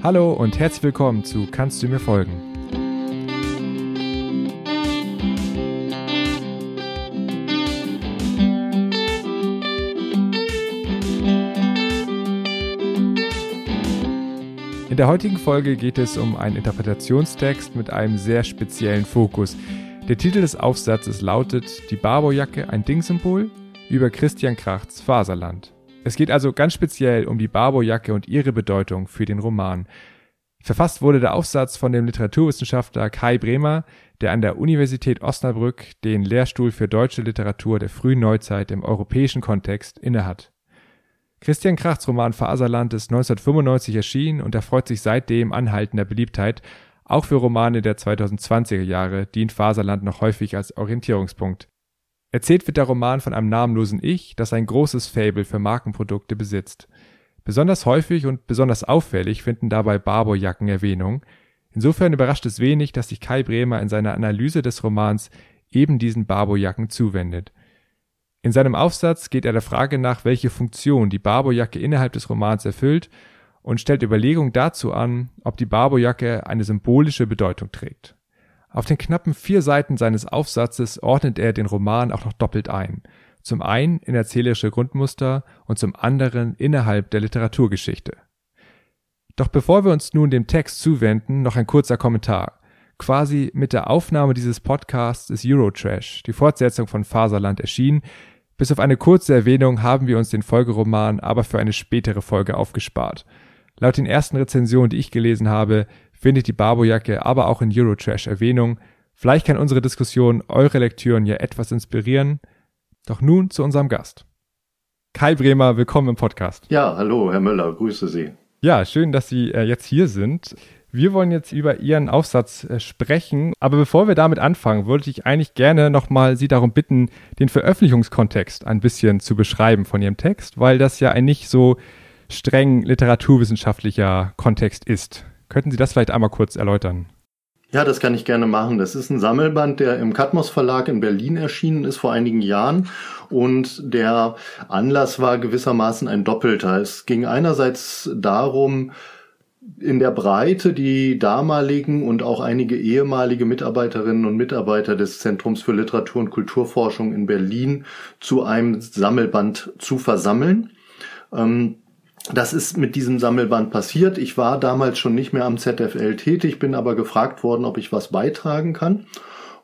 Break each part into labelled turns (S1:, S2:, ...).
S1: Hallo und herzlich willkommen zu Kannst du mir folgen? In der heutigen Folge geht es um einen Interpretationstext mit einem sehr speziellen Fokus. Der Titel des Aufsatzes lautet Die Barbo-Jacke, ein Dingsymbol über Christian Krachts Faserland. Es geht also ganz speziell um die Barbo-Jacke und ihre Bedeutung für den Roman. Verfasst wurde der Aufsatz von dem Literaturwissenschaftler Kai Bremer, der an der Universität Osnabrück den Lehrstuhl für deutsche Literatur der frühen Neuzeit im europäischen Kontext innehat. Christian Krachts Roman Faserland ist 1995 erschienen und erfreut sich seitdem anhaltender Beliebtheit, auch für Romane der 2020er Jahre dient Faserland noch häufig als Orientierungspunkt. Erzählt wird der Roman von einem namenlosen Ich, das ein großes Fable für Markenprodukte besitzt. Besonders häufig und besonders auffällig finden dabei Barbo-Jacken Erwähnung. Insofern überrascht es wenig, dass sich Kai Bremer in seiner Analyse des Romans eben diesen Barbo-Jacken zuwendet. In seinem Aufsatz geht er der Frage nach, welche Funktion die Barbo-Jacke innerhalb des Romans erfüllt und stellt Überlegungen dazu an, ob die Barbo-Jacke eine symbolische Bedeutung trägt. Auf den knappen vier Seiten seines Aufsatzes ordnet er den Roman auch noch doppelt ein. Zum einen in erzählerische Grundmuster und zum anderen innerhalb der Literaturgeschichte. Doch bevor wir uns nun dem Text zuwenden, noch ein kurzer Kommentar. Quasi mit der Aufnahme dieses Podcasts ist Eurotrash, die Fortsetzung von Faserland, erschienen. Bis auf eine kurze Erwähnung haben wir uns den Folgeroman aber für eine spätere Folge aufgespart. Laut den ersten Rezensionen, die ich gelesen habe, findet die Barbojacke aber auch in Eurotrash Erwähnung. Vielleicht kann unsere Diskussion eure Lektüren ja etwas inspirieren. Doch nun zu unserem Gast. Kai Bremer, willkommen im Podcast.
S2: Ja, hallo, Herr Müller, grüße Sie.
S1: Ja, schön, dass Sie äh, jetzt hier sind. Wir wollen jetzt über Ihren Aufsatz äh, sprechen, aber bevor wir damit anfangen, wollte ich eigentlich gerne nochmal Sie darum bitten, den Veröffentlichungskontext ein bisschen zu beschreiben von Ihrem Text, weil das ja ein nicht so streng literaturwissenschaftlicher Kontext ist. Könnten Sie das vielleicht einmal kurz erläutern?
S2: Ja, das kann ich gerne machen. Das ist ein Sammelband, der im Katmos Verlag in Berlin erschienen ist vor einigen Jahren. Und der Anlass war gewissermaßen ein doppelter. Es ging einerseits darum, in der Breite die damaligen und auch einige ehemalige Mitarbeiterinnen und Mitarbeiter des Zentrums für Literatur und Kulturforschung in Berlin zu einem Sammelband zu versammeln. Ähm, das ist mit diesem Sammelband passiert. Ich war damals schon nicht mehr am ZFL tätig, bin aber gefragt worden, ob ich was beitragen kann.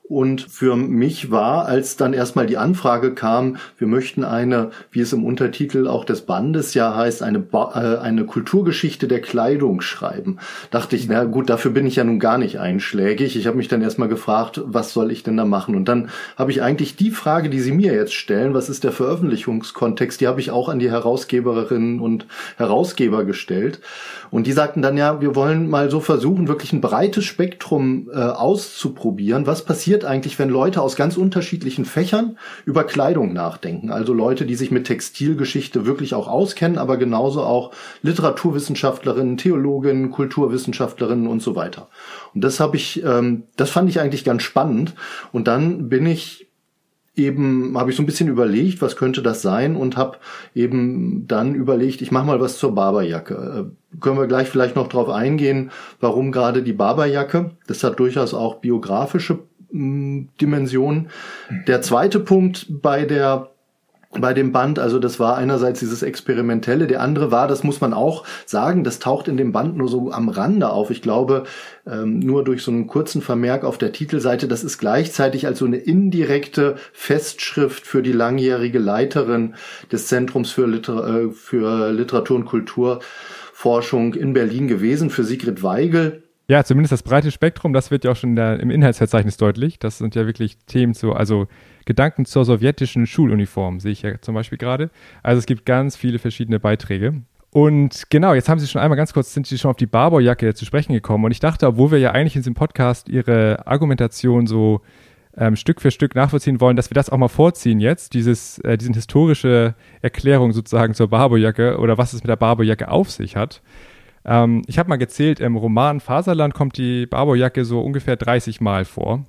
S2: Und für mich war, als dann erstmal die Anfrage kam, wir möchten eine, wie es im Untertitel auch des Bandes ja heißt, eine, ba äh, eine Kulturgeschichte der Kleidung schreiben, dachte ich, na gut, dafür bin ich ja nun gar nicht einschlägig. Ich habe mich dann erstmal gefragt, was soll ich denn da machen? Und dann habe ich eigentlich die Frage, die Sie mir jetzt stellen, was ist der Veröffentlichungskontext, die habe ich auch an die Herausgeberinnen und Herausgeber gestellt. Und die sagten dann ja, wir wollen mal so versuchen, wirklich ein breites Spektrum äh, auszuprobieren. Was passiert eigentlich, wenn Leute aus ganz unterschiedlichen Fächern über Kleidung nachdenken? Also Leute, die sich mit Textilgeschichte wirklich auch auskennen, aber genauso auch Literaturwissenschaftlerinnen, Theologinnen, Kulturwissenschaftlerinnen und so weiter. Und das habe ich, ähm, das fand ich eigentlich ganz spannend. Und dann bin ich eben habe ich so ein bisschen überlegt, was könnte das sein und habe eben dann überlegt, ich mache mal was zur Barberjacke. Äh, können wir gleich vielleicht noch drauf eingehen, warum gerade die Barberjacke? Das hat durchaus auch biografische mm, Dimensionen. Der zweite Punkt bei der bei dem Band. Also das war einerseits dieses Experimentelle. Der andere war, das muss man auch sagen, das taucht in dem Band nur so am Rande auf. Ich glaube, ähm, nur durch so einen kurzen Vermerk auf der Titelseite. Das ist gleichzeitig als so eine indirekte Festschrift für die langjährige Leiterin des Zentrums für, Liter äh, für Literatur und Kulturforschung in Berlin gewesen, für Sigrid Weigel.
S1: Ja, zumindest das breite Spektrum, das wird ja auch schon der, im Inhaltsverzeichnis deutlich. Das sind ja wirklich Themen zu, also Gedanken zur sowjetischen Schuluniform, sehe ich ja zum Beispiel gerade. Also es gibt ganz viele verschiedene Beiträge. Und genau, jetzt haben Sie schon einmal ganz kurz, sind Sie schon auf die Barbour-Jacke zu sprechen gekommen. Und ich dachte, obwohl wir ja eigentlich in diesem Podcast Ihre Argumentation so ähm, Stück für Stück nachvollziehen wollen, dass wir das auch mal vorziehen jetzt, dieses, äh, diese historische Erklärung sozusagen zur Barbour-Jacke oder was es mit der Barbour-Jacke auf sich hat. Ähm, ich habe mal gezählt, im Roman Faserland kommt die Barbour-Jacke so ungefähr 30 Mal vor.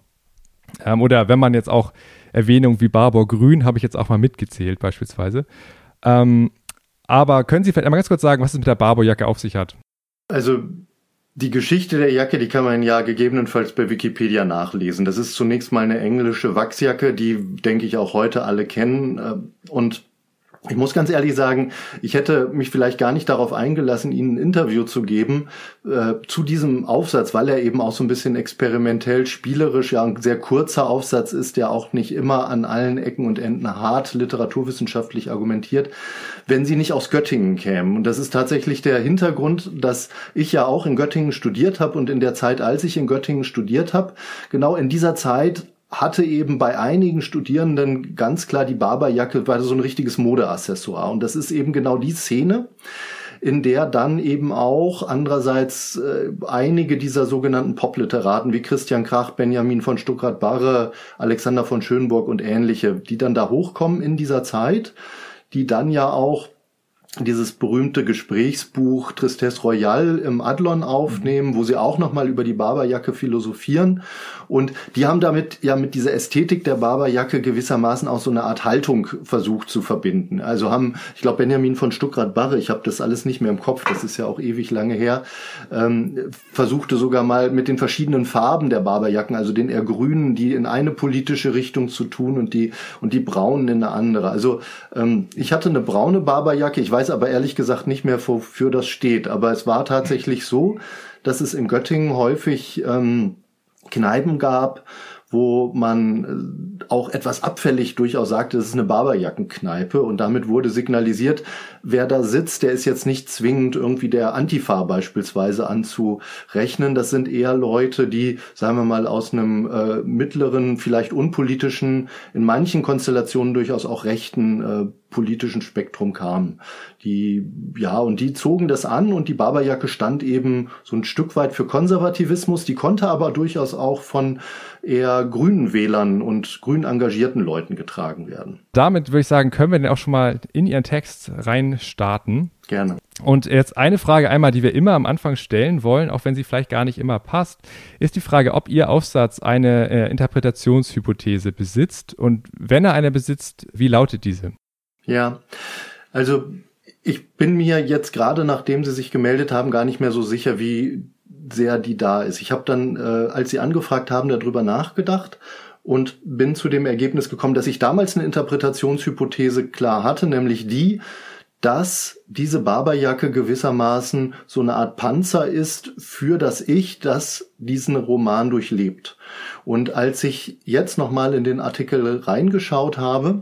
S1: Ähm, oder wenn man jetzt auch Erwähnungen wie Barbour Grün habe ich jetzt auch mal mitgezählt beispielsweise. Ähm, aber können Sie vielleicht einmal ganz kurz sagen, was es mit der Barbour-Jacke auf sich hat?
S2: Also Die Geschichte der Jacke, die kann man ja gegebenenfalls bei Wikipedia nachlesen. Das ist zunächst mal eine englische Wachsjacke, die, denke ich, auch heute alle kennen. Äh, und ich muss ganz ehrlich sagen, ich hätte mich vielleicht gar nicht darauf eingelassen, Ihnen ein Interview zu geben äh, zu diesem Aufsatz, weil er eben auch so ein bisschen experimentell, spielerisch, ja ein sehr kurzer Aufsatz ist, der auch nicht immer an allen Ecken und Enden hart literaturwissenschaftlich argumentiert, wenn Sie nicht aus Göttingen kämen. Und das ist tatsächlich der Hintergrund, dass ich ja auch in Göttingen studiert habe und in der Zeit, als ich in Göttingen studiert habe, genau in dieser Zeit hatte eben bei einigen Studierenden ganz klar die Barberjacke, war so ein richtiges Modeaccessoire. Und das ist eben genau die Szene, in der dann eben auch andererseits äh, einige dieser sogenannten Popliteraten wie Christian Krach, Benjamin von Stuckrad-Barre, Alexander von Schönburg und ähnliche, die dann da hochkommen in dieser Zeit, die dann ja auch dieses berühmte Gesprächsbuch Tristesse Royale im Adlon aufnehmen, wo sie auch nochmal über die Barberjacke philosophieren. Und die haben damit ja mit dieser Ästhetik der Barberjacke gewissermaßen auch so eine Art Haltung versucht zu verbinden. Also haben, ich glaube, Benjamin von Stuckrad-Barre, ich habe das alles nicht mehr im Kopf, das ist ja auch ewig lange her, ähm, versuchte sogar mal mit den verschiedenen Farben der Barberjacken, also den eher grünen, die in eine politische Richtung zu tun und die, und die braunen in eine andere. Also ähm, ich hatte eine braune Barberjacke, ich weiß aber ehrlich gesagt nicht mehr, wofür das steht. Aber es war tatsächlich so, dass es in Göttingen häufig ähm, Kneipen gab, wo man äh, auch etwas abfällig durchaus sagte, es ist eine Barberjackenkneipe und damit wurde signalisiert, wer da sitzt, der ist jetzt nicht zwingend irgendwie der Antifa beispielsweise anzurechnen. Das sind eher Leute, die, sagen wir mal, aus einem äh, mittleren, vielleicht unpolitischen, in manchen Konstellationen durchaus auch rechten äh, politischen Spektrum kamen. Die, ja, und die zogen das an und die Barberjacke stand eben so ein Stück weit für Konservativismus, die konnte aber durchaus auch von eher grünen Wählern und grün engagierten Leuten getragen werden.
S1: Damit würde ich sagen, können wir denn auch schon mal in Ihren Text reinstarten.
S2: Gerne.
S1: Und jetzt eine Frage einmal, die wir immer am Anfang stellen wollen, auch wenn sie vielleicht gar nicht immer passt, ist die Frage, ob Ihr Aufsatz eine äh, Interpretationshypothese besitzt und wenn er eine besitzt, wie lautet diese?
S2: Ja, also ich bin mir jetzt gerade, nachdem Sie sich gemeldet haben, gar nicht mehr so sicher, wie sehr die da ist. Ich habe dann, äh, als Sie angefragt haben, darüber nachgedacht und bin zu dem Ergebnis gekommen, dass ich damals eine Interpretationshypothese klar hatte, nämlich die, dass diese Barberjacke gewissermaßen so eine Art Panzer ist für das Ich, das diesen Roman durchlebt. Und als ich jetzt nochmal in den Artikel reingeschaut habe,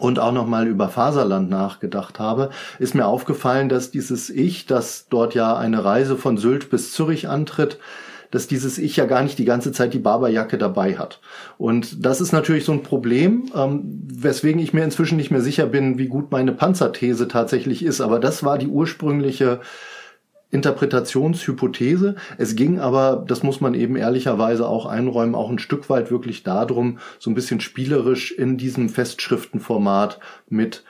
S2: und auch nochmal über Faserland nachgedacht habe, ist mir aufgefallen, dass dieses Ich, das dort ja eine Reise von Sylt bis Zürich antritt, dass dieses Ich ja gar nicht die ganze Zeit die Barberjacke dabei hat. Und das ist natürlich so ein Problem, ähm, weswegen ich mir inzwischen nicht mehr sicher bin, wie gut meine Panzerthese tatsächlich ist. Aber das war die ursprüngliche Interpretationshypothese. Es ging aber, das muss man eben ehrlicherweise auch einräumen, auch ein Stück weit wirklich darum, so ein bisschen spielerisch in diesem Festschriftenformat mit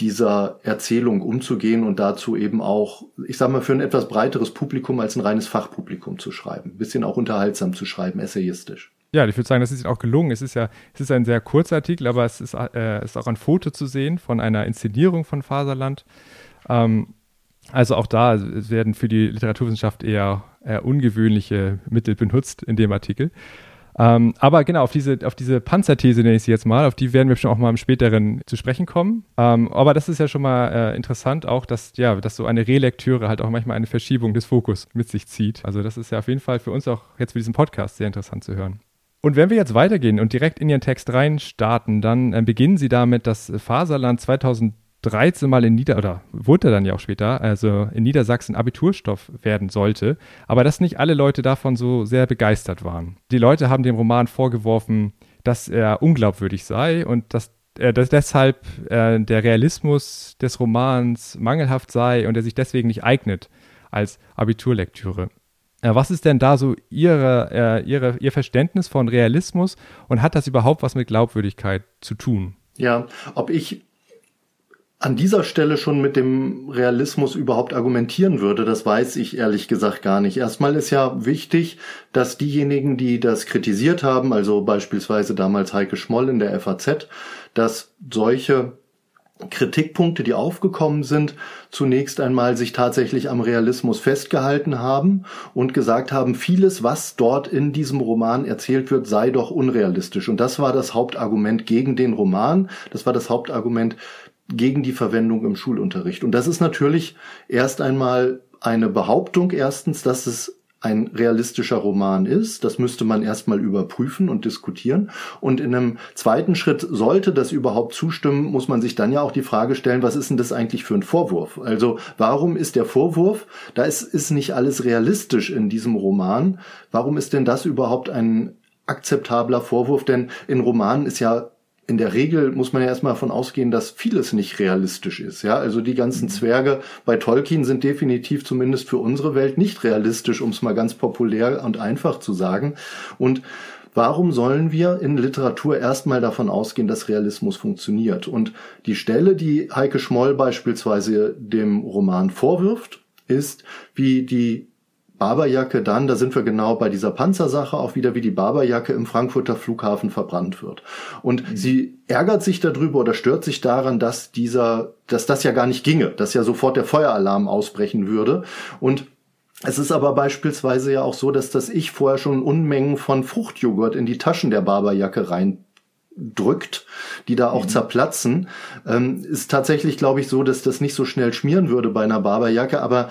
S2: dieser Erzählung umzugehen und dazu eben auch, ich sag mal, für ein etwas breiteres Publikum als ein reines Fachpublikum zu schreiben. Ein bisschen auch unterhaltsam zu schreiben, essayistisch.
S1: Ja, ich würde sagen, das ist auch gelungen. Es ist ja, es ist ein sehr kurzer Artikel, aber es ist, äh, ist auch ein Foto zu sehen von einer Inszenierung von Faserland. Ähm, also auch da werden für die Literaturwissenschaft eher, eher ungewöhnliche Mittel benutzt in dem Artikel. Ähm, aber genau, auf diese, auf diese Panzerthese nenne ich sie jetzt mal, auf die werden wir schon auch mal im späteren zu sprechen kommen. Ähm, aber das ist ja schon mal äh, interessant auch, dass, ja, dass so eine Relektüre halt auch manchmal eine Verschiebung des Fokus mit sich zieht. Also das ist ja auf jeden Fall für uns auch jetzt für diesen Podcast sehr interessant zu hören. Und wenn wir jetzt weitergehen und direkt in Ihren Text rein starten, dann äh, beginnen Sie damit, dass Faserland 2000 13 Mal in Nieder oder wurde dann ja auch später, also in Niedersachsen Abiturstoff werden sollte, aber dass nicht alle Leute davon so sehr begeistert waren. Die Leute haben dem Roman vorgeworfen, dass er unglaubwürdig sei und dass, äh, dass deshalb äh, der Realismus des Romans mangelhaft sei und er sich deswegen nicht eignet als Abiturlektüre. Äh, was ist denn da so ihre, äh, ihre, Ihr Verständnis von Realismus und hat das überhaupt was mit Glaubwürdigkeit zu tun?
S2: Ja, ob ich an dieser Stelle schon mit dem Realismus überhaupt argumentieren würde, das weiß ich ehrlich gesagt gar nicht. Erstmal ist ja wichtig, dass diejenigen, die das kritisiert haben, also beispielsweise damals Heike Schmoll in der FAZ, dass solche Kritikpunkte, die aufgekommen sind, zunächst einmal sich tatsächlich am Realismus festgehalten haben und gesagt haben, vieles, was dort in diesem Roman erzählt wird, sei doch unrealistisch. Und das war das Hauptargument gegen den Roman. Das war das Hauptargument gegen die Verwendung im Schulunterricht. Und das ist natürlich erst einmal eine Behauptung erstens, dass es ein realistischer Roman ist. Das müsste man erstmal überprüfen und diskutieren. Und in einem zweiten Schritt sollte das überhaupt zustimmen, muss man sich dann ja auch die Frage stellen, was ist denn das eigentlich für ein Vorwurf? Also warum ist der Vorwurf, da ist, ist nicht alles realistisch in diesem Roman, warum ist denn das überhaupt ein akzeptabler Vorwurf? Denn in Romanen ist ja in der Regel muss man ja erstmal davon ausgehen, dass vieles nicht realistisch ist. Ja, also die ganzen mhm. Zwerge bei Tolkien sind definitiv zumindest für unsere Welt nicht realistisch, um es mal ganz populär und einfach zu sagen. Und Warum sollen wir in Literatur erstmal davon ausgehen, dass Realismus funktioniert? Und die Stelle, die Heike Schmoll beispielsweise dem Roman vorwirft, ist, wie die Barberjacke dann, da sind wir genau bei dieser Panzersache auch wieder, wie die Barberjacke im Frankfurter Flughafen verbrannt wird. Und mhm. sie ärgert sich darüber oder stört sich daran, dass dieser, dass das ja gar nicht ginge, dass ja sofort der Feueralarm ausbrechen würde. Und es ist aber beispielsweise ja auch so, dass das Ich vorher schon Unmengen von Fruchtjoghurt in die Taschen der Barberjacke rein drückt, die da auch mhm. zerplatzen, ähm, ist tatsächlich, glaube ich, so, dass das nicht so schnell schmieren würde bei einer Barberjacke, aber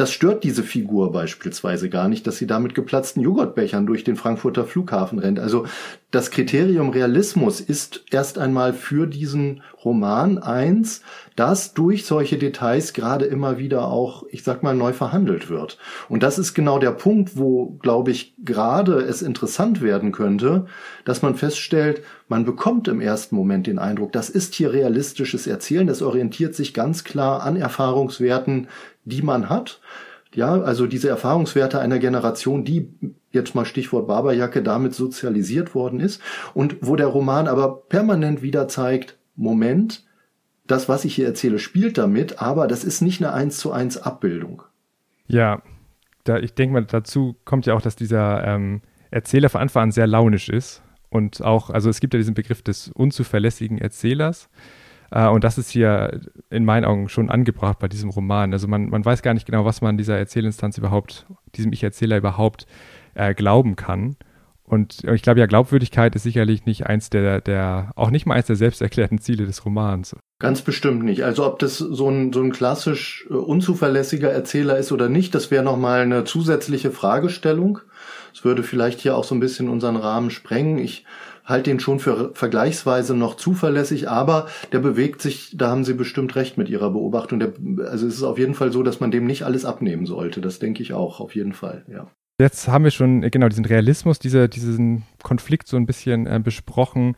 S2: das stört diese Figur beispielsweise gar nicht, dass sie da mit geplatzten Joghurtbechern durch den Frankfurter Flughafen rennt. Also das Kriterium Realismus ist erst einmal für diesen Roman eins, das durch solche Details gerade immer wieder auch, ich sag mal, neu verhandelt wird. Und das ist genau der Punkt, wo, glaube ich, gerade es interessant werden könnte, dass man feststellt, man bekommt im ersten Moment den Eindruck, das ist hier realistisches Erzählen, das orientiert sich ganz klar an Erfahrungswerten, die man hat. Ja, also diese Erfahrungswerte einer Generation, die jetzt mal Stichwort Barberjacke damit sozialisiert worden ist und wo der Roman aber permanent wieder zeigt, Moment, das, was ich hier erzähle, spielt damit, aber das ist nicht eine eins zu eins Abbildung.
S1: Ja, da, ich denke mal, dazu kommt ja auch, dass dieser ähm, Erzähler von Anfang an sehr launisch ist und auch, also es gibt ja diesen Begriff des unzuverlässigen Erzählers. Äh, und das ist hier in meinen Augen schon angebracht bei diesem Roman. Also man, man weiß gar nicht genau, was man dieser Erzählinstanz überhaupt, diesem Ich-Erzähler überhaupt äh, glauben kann. Und ich glaube ja, Glaubwürdigkeit ist sicherlich nicht eins der, der, auch nicht mal eins der selbsterklärten Ziele des Romans.
S2: Ganz bestimmt nicht. Also ob das so ein, so ein klassisch äh, unzuverlässiger Erzähler ist oder nicht, das wäre nochmal eine zusätzliche Fragestellung. Es würde vielleicht hier auch so ein bisschen unseren Rahmen sprengen. Ich halte ihn schon für vergleichsweise noch zuverlässig, aber der bewegt sich, da haben Sie bestimmt recht mit Ihrer Beobachtung. Der, also es ist auf jeden Fall so, dass man dem nicht alles abnehmen sollte. Das denke ich auch, auf jeden Fall, ja.
S1: Jetzt haben wir schon äh, genau diesen Realismus, diese, diesen Konflikt so ein bisschen äh, besprochen.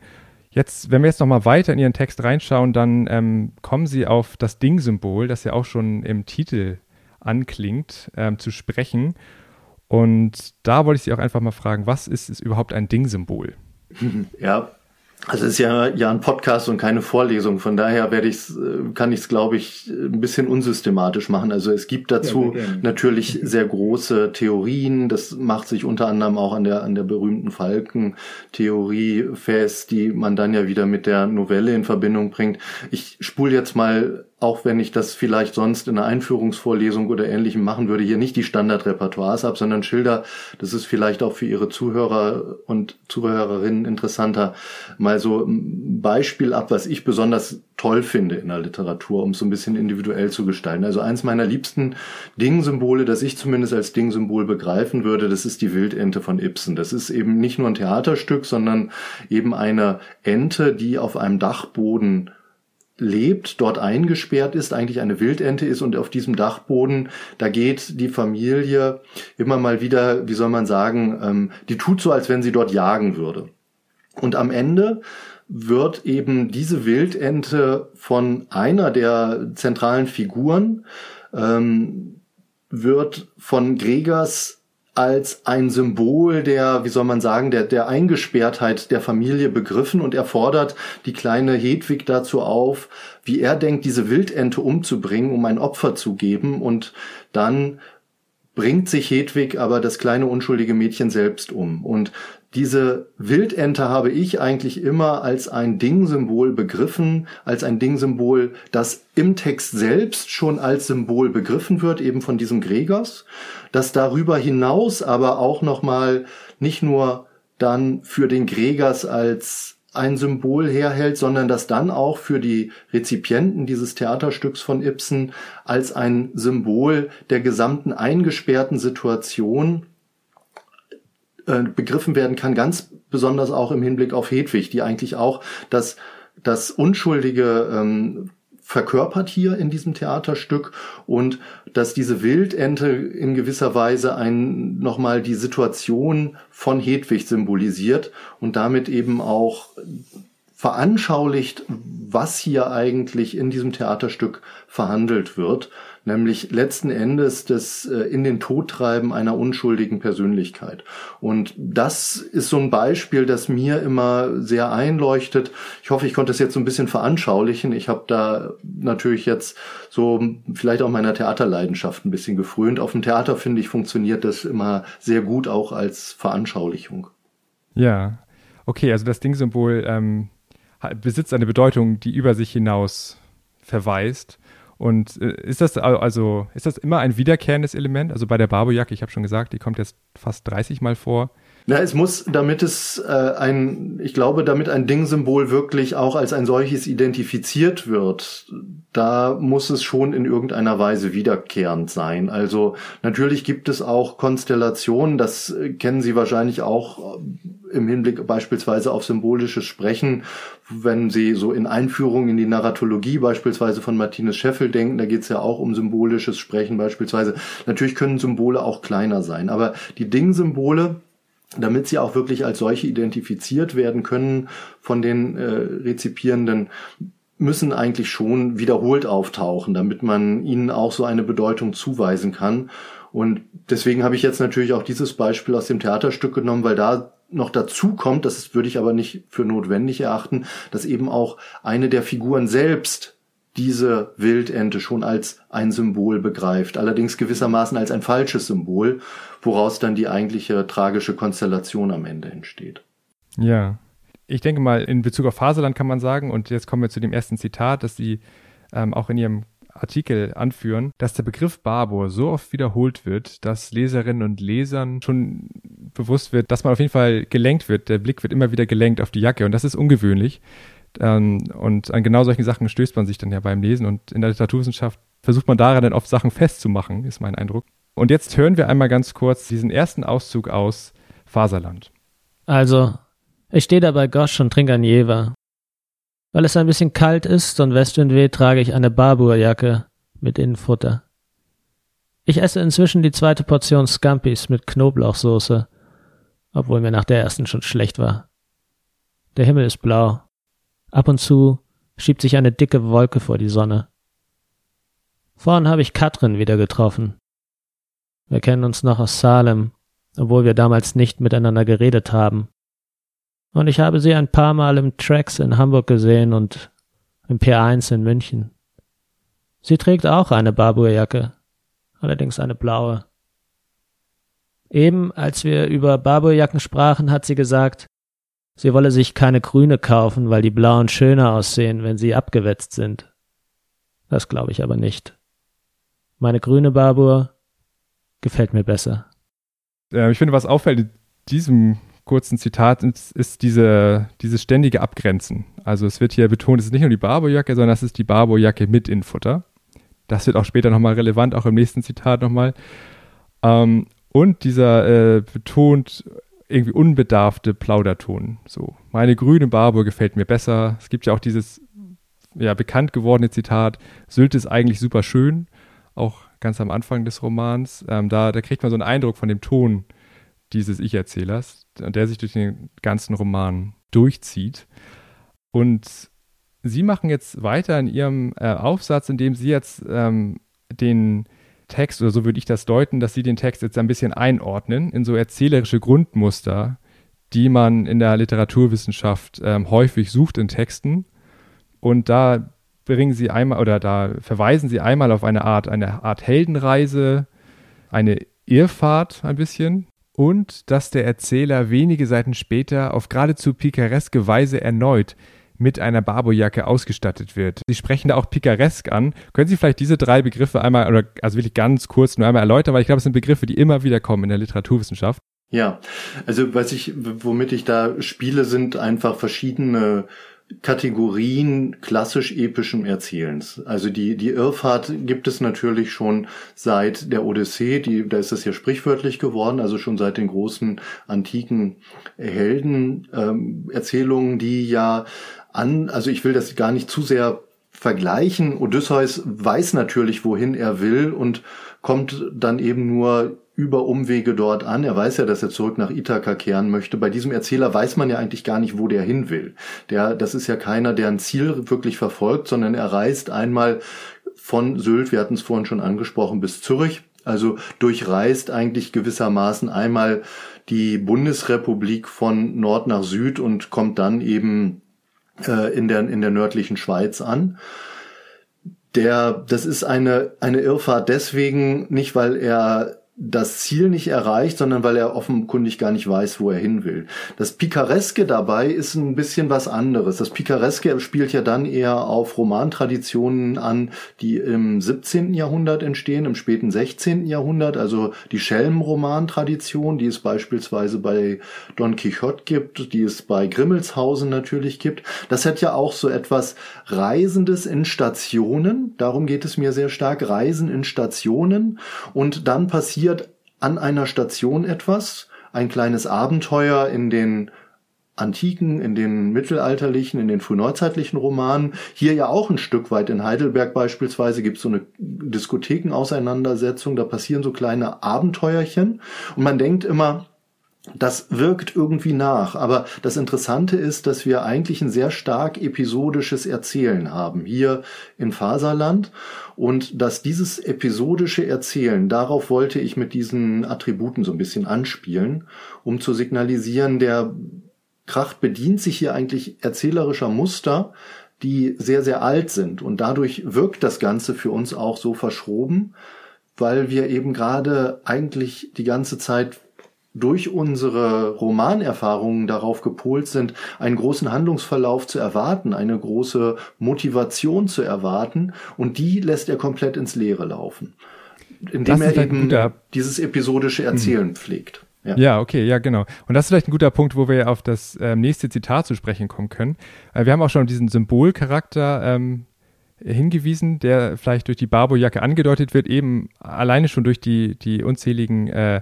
S1: Jetzt, wenn wir jetzt nochmal weiter in Ihren Text reinschauen, dann ähm, kommen Sie auf das Ding-Symbol, das ja auch schon im Titel anklingt, ähm, zu sprechen. Und da wollte ich Sie auch einfach mal fragen, was ist, ist überhaupt ein Ding-Symbol?
S2: Ja, also es ist ja, ja ein Podcast und keine Vorlesung, von daher werde ich's, äh, kann ich es, glaube ich, ein bisschen unsystematisch machen. Also es gibt dazu ja, natürlich sehr große Theorien. Das macht sich unter anderem auch an der, an der berühmten Falken-Theorie fest, die man dann ja wieder mit der Novelle in Verbindung bringt. Ich spule jetzt mal auch wenn ich das vielleicht sonst in einer Einführungsvorlesung oder ähnlichem machen würde, hier nicht die Standardrepertoires ab, sondern Schilder, das ist vielleicht auch für Ihre Zuhörer und Zuhörerinnen interessanter, mal so ein Beispiel ab, was ich besonders toll finde in der Literatur, um es so ein bisschen individuell zu gestalten. Also eins meiner liebsten Dingsymbole, das ich zumindest als Dingsymbol begreifen würde, das ist die Wildente von Ibsen. Das ist eben nicht nur ein Theaterstück, sondern eben eine Ente, die auf einem Dachboden lebt, dort eingesperrt ist, eigentlich eine Wildente ist und auf diesem Dachboden, da geht die Familie immer mal wieder, wie soll man sagen, ähm, die tut so, als wenn sie dort jagen würde. Und am Ende wird eben diese Wildente von einer der zentralen Figuren, ähm, wird von Gregers als ein Symbol der, wie soll man sagen, der, der Eingesperrtheit der Familie begriffen und er fordert die kleine Hedwig dazu auf, wie er denkt, diese Wildente umzubringen, um ein Opfer zu geben und dann bringt sich Hedwig aber das kleine unschuldige Mädchen selbst um. Und diese Wildente habe ich eigentlich immer als ein Dingsymbol begriffen, als ein Dingsymbol, das im Text selbst schon als Symbol begriffen wird, eben von diesem Gregors, das darüber hinaus aber auch nochmal nicht nur dann für den Gregers als ein Symbol herhält, sondern das dann auch für die Rezipienten dieses Theaterstücks von Ibsen als ein Symbol der gesamten eingesperrten Situation äh, begriffen werden kann, ganz besonders auch im Hinblick auf Hedwig, die eigentlich auch das, das Unschuldige ähm, verkörpert hier in diesem Theaterstück und dass diese Wildente in gewisser Weise ein, nochmal die Situation von Hedwig symbolisiert und damit eben auch veranschaulicht, was hier eigentlich in diesem Theaterstück verhandelt wird nämlich letzten Endes das äh, in den Tod treiben einer unschuldigen Persönlichkeit. Und das ist so ein Beispiel, das mir immer sehr einleuchtet. Ich hoffe, ich konnte es jetzt so ein bisschen veranschaulichen. Ich habe da natürlich jetzt so vielleicht auch meiner Theaterleidenschaft ein bisschen gefrönt. Auf dem Theater, finde ich, funktioniert das immer sehr gut auch als Veranschaulichung.
S1: Ja, okay, also das Dingsymbol ähm, besitzt eine Bedeutung, die über sich hinaus verweist. Und äh, ist das also, ist das immer ein wiederkehrendes Element? Also bei der Barbojacke, ich habe schon gesagt, die kommt jetzt fast 30 Mal vor.
S2: Na, es muss, damit es äh, ein, ich glaube, damit ein Dingsymbol wirklich auch als ein solches identifiziert wird, da muss es schon in irgendeiner Weise wiederkehrend sein. Also natürlich gibt es auch Konstellationen, das äh, kennen Sie wahrscheinlich auch äh, im Hinblick beispielsweise auf symbolisches Sprechen, wenn Sie so in Einführung in die Narratologie beispielsweise von Martinez Scheffel denken, da geht es ja auch um symbolisches Sprechen beispielsweise. Natürlich können Symbole auch kleiner sein, aber die Dingsymbole, damit sie auch wirklich als solche identifiziert werden können von den äh, Rezipierenden, müssen eigentlich schon wiederholt auftauchen, damit man ihnen auch so eine Bedeutung zuweisen kann. Und deswegen habe ich jetzt natürlich auch dieses Beispiel aus dem Theaterstück genommen, weil da noch dazu kommt, das würde ich aber nicht für notwendig erachten, dass eben auch eine der Figuren selbst diese Wildente schon als ein Symbol begreift, allerdings gewissermaßen als ein falsches Symbol, woraus dann die eigentliche tragische Konstellation am Ende entsteht.
S1: Ja, ich denke mal, in Bezug auf Faserland kann man sagen, und jetzt kommen wir zu dem ersten Zitat, das Sie ähm, auch in Ihrem Artikel anführen, dass der Begriff Barbour so oft wiederholt wird, dass Leserinnen und Lesern schon bewusst wird, dass man auf jeden Fall gelenkt wird. Der Blick wird immer wieder gelenkt auf die Jacke und das ist ungewöhnlich. Ähm, und an genau solchen Sachen stößt man sich dann ja beim Lesen und in der Literaturwissenschaft versucht man daran dann oft Sachen festzumachen, ist mein Eindruck. Und jetzt hören wir einmal ganz kurz diesen ersten Auszug aus Faserland.
S3: Also, ich stehe da bei Gosch und trinke ein Jever. Weil es ein bisschen kalt ist und Westwind weht, trage ich eine Barbourjacke mit Innenfutter. Ich esse inzwischen die zweite Portion Scampis mit Knoblauchsoße, obwohl mir nach der ersten schon schlecht war. Der Himmel ist blau. Ab und zu schiebt sich eine dicke Wolke vor die Sonne. Vorhin habe ich Katrin wieder getroffen. Wir kennen uns noch aus Salem, obwohl wir damals nicht miteinander geredet haben. Und ich habe sie ein paar Mal im Tracks in Hamburg gesehen und im P1 in München. Sie trägt auch eine Barbourjacke, allerdings eine blaue. Eben als wir über Barbourjacken sprachen, hat sie gesagt, sie wolle sich keine grüne kaufen, weil die blauen schöner aussehen, wenn sie abgewetzt sind. Das glaube ich aber nicht. Meine grüne Barbour gefällt mir besser.
S1: Ja, ich finde, was auffällt in diesem kurzen Zitat ist, ist diese, dieses ständige Abgrenzen. Also es wird hier betont, es ist nicht nur die Barbo-Jacke, sondern es ist die Barbo-Jacke mit Infutter. Das wird auch später nochmal relevant, auch im nächsten Zitat nochmal. Ähm, und dieser äh, betont irgendwie unbedarfte Plauderton. So, meine grüne Barbo gefällt mir besser. Es gibt ja auch dieses ja, bekannt gewordene Zitat, Sylt ist eigentlich super schön, auch ganz am Anfang des Romans. Ähm, da, da kriegt man so einen Eindruck von dem Ton dieses Ich-Erzählers, der sich durch den ganzen Roman durchzieht. Und Sie machen jetzt weiter in Ihrem äh, Aufsatz, indem Sie jetzt ähm, den Text, oder so würde ich das deuten, dass Sie den Text jetzt ein bisschen einordnen in so erzählerische Grundmuster, die man in der Literaturwissenschaft ähm, häufig sucht in Texten. Und da bringen Sie einmal oder da verweisen Sie einmal auf eine Art, eine Art Heldenreise, eine Irrfahrt ein bisschen und dass der Erzähler wenige Seiten später auf geradezu pikareske Weise erneut mit einer Barbojacke ausgestattet wird. Sie sprechen da auch pikaresk an. Können Sie vielleicht diese drei Begriffe einmal, oder also wirklich ganz kurz nur einmal erläutern, weil ich glaube, es sind Begriffe, die immer wieder kommen in der Literaturwissenschaft.
S2: Ja, also was ich, womit ich da spiele, sind einfach verschiedene Kategorien klassisch epischem Erzählens. Also die, die Irrfahrt gibt es natürlich schon seit der Odyssee, die, da ist es ja sprichwörtlich geworden, also schon seit den großen antiken Heldenerzählungen, ähm, die ja an, also ich will das gar nicht zu sehr vergleichen. Odysseus weiß natürlich, wohin er will und kommt dann eben nur über Umwege dort an. Er weiß ja, dass er zurück nach Ithaka kehren möchte. Bei diesem Erzähler weiß man ja eigentlich gar nicht, wo der hin will. Der, das ist ja keiner, der ein Ziel wirklich verfolgt, sondern er reist einmal von Sylt, wir hatten es vorhin schon angesprochen, bis Zürich. Also durchreist eigentlich gewissermaßen einmal die Bundesrepublik von Nord nach Süd und kommt dann eben äh, in, der, in der nördlichen Schweiz an. Der, das ist eine, eine Irrfahrt deswegen nicht, weil er das Ziel nicht erreicht, sondern weil er offenkundig gar nicht weiß, wo er hin will. Das Pikareske dabei ist ein bisschen was anderes. Das Pikareske spielt ja dann eher auf Romantraditionen an, die im 17. Jahrhundert entstehen, im späten 16. Jahrhundert, also die Schelmenromantradition, die es beispielsweise bei Don Quixote gibt, die es bei Grimmelshausen natürlich gibt. Das hat ja auch so etwas Reisendes in Stationen, darum geht es mir sehr stark, Reisen in Stationen und dann passiert passiert an einer Station etwas, ein kleines Abenteuer in den antiken, in den mittelalterlichen, in den frühneuzeitlichen Romanen. Hier ja auch ein Stück weit. In Heidelberg beispielsweise gibt es so eine Diskothekenauseinandersetzung, da passieren so kleine Abenteuerchen. Und man denkt immer, das wirkt irgendwie nach. Aber das Interessante ist, dass wir eigentlich ein sehr stark episodisches Erzählen haben hier in Faserland und dass dieses episodische Erzählen, darauf wollte ich mit diesen Attributen so ein bisschen anspielen, um zu signalisieren, der Kracht bedient sich hier eigentlich erzählerischer Muster, die sehr, sehr alt sind und dadurch wirkt das Ganze für uns auch so verschroben, weil wir eben gerade eigentlich die ganze Zeit durch unsere Romanerfahrungen darauf gepolt sind, einen großen Handlungsverlauf zu erwarten, eine große Motivation zu erwarten und die lässt er komplett ins Leere laufen, indem er eben guter... dieses episodische Erzählen hm. pflegt.
S1: Ja. ja. okay, ja, genau. Und das ist vielleicht ein guter Punkt, wo wir auf das äh, nächste Zitat zu sprechen kommen können. Äh, wir haben auch schon diesen Symbolcharakter ähm, hingewiesen, der vielleicht durch die Barbojacke angedeutet wird, eben alleine schon durch die, die unzähligen äh,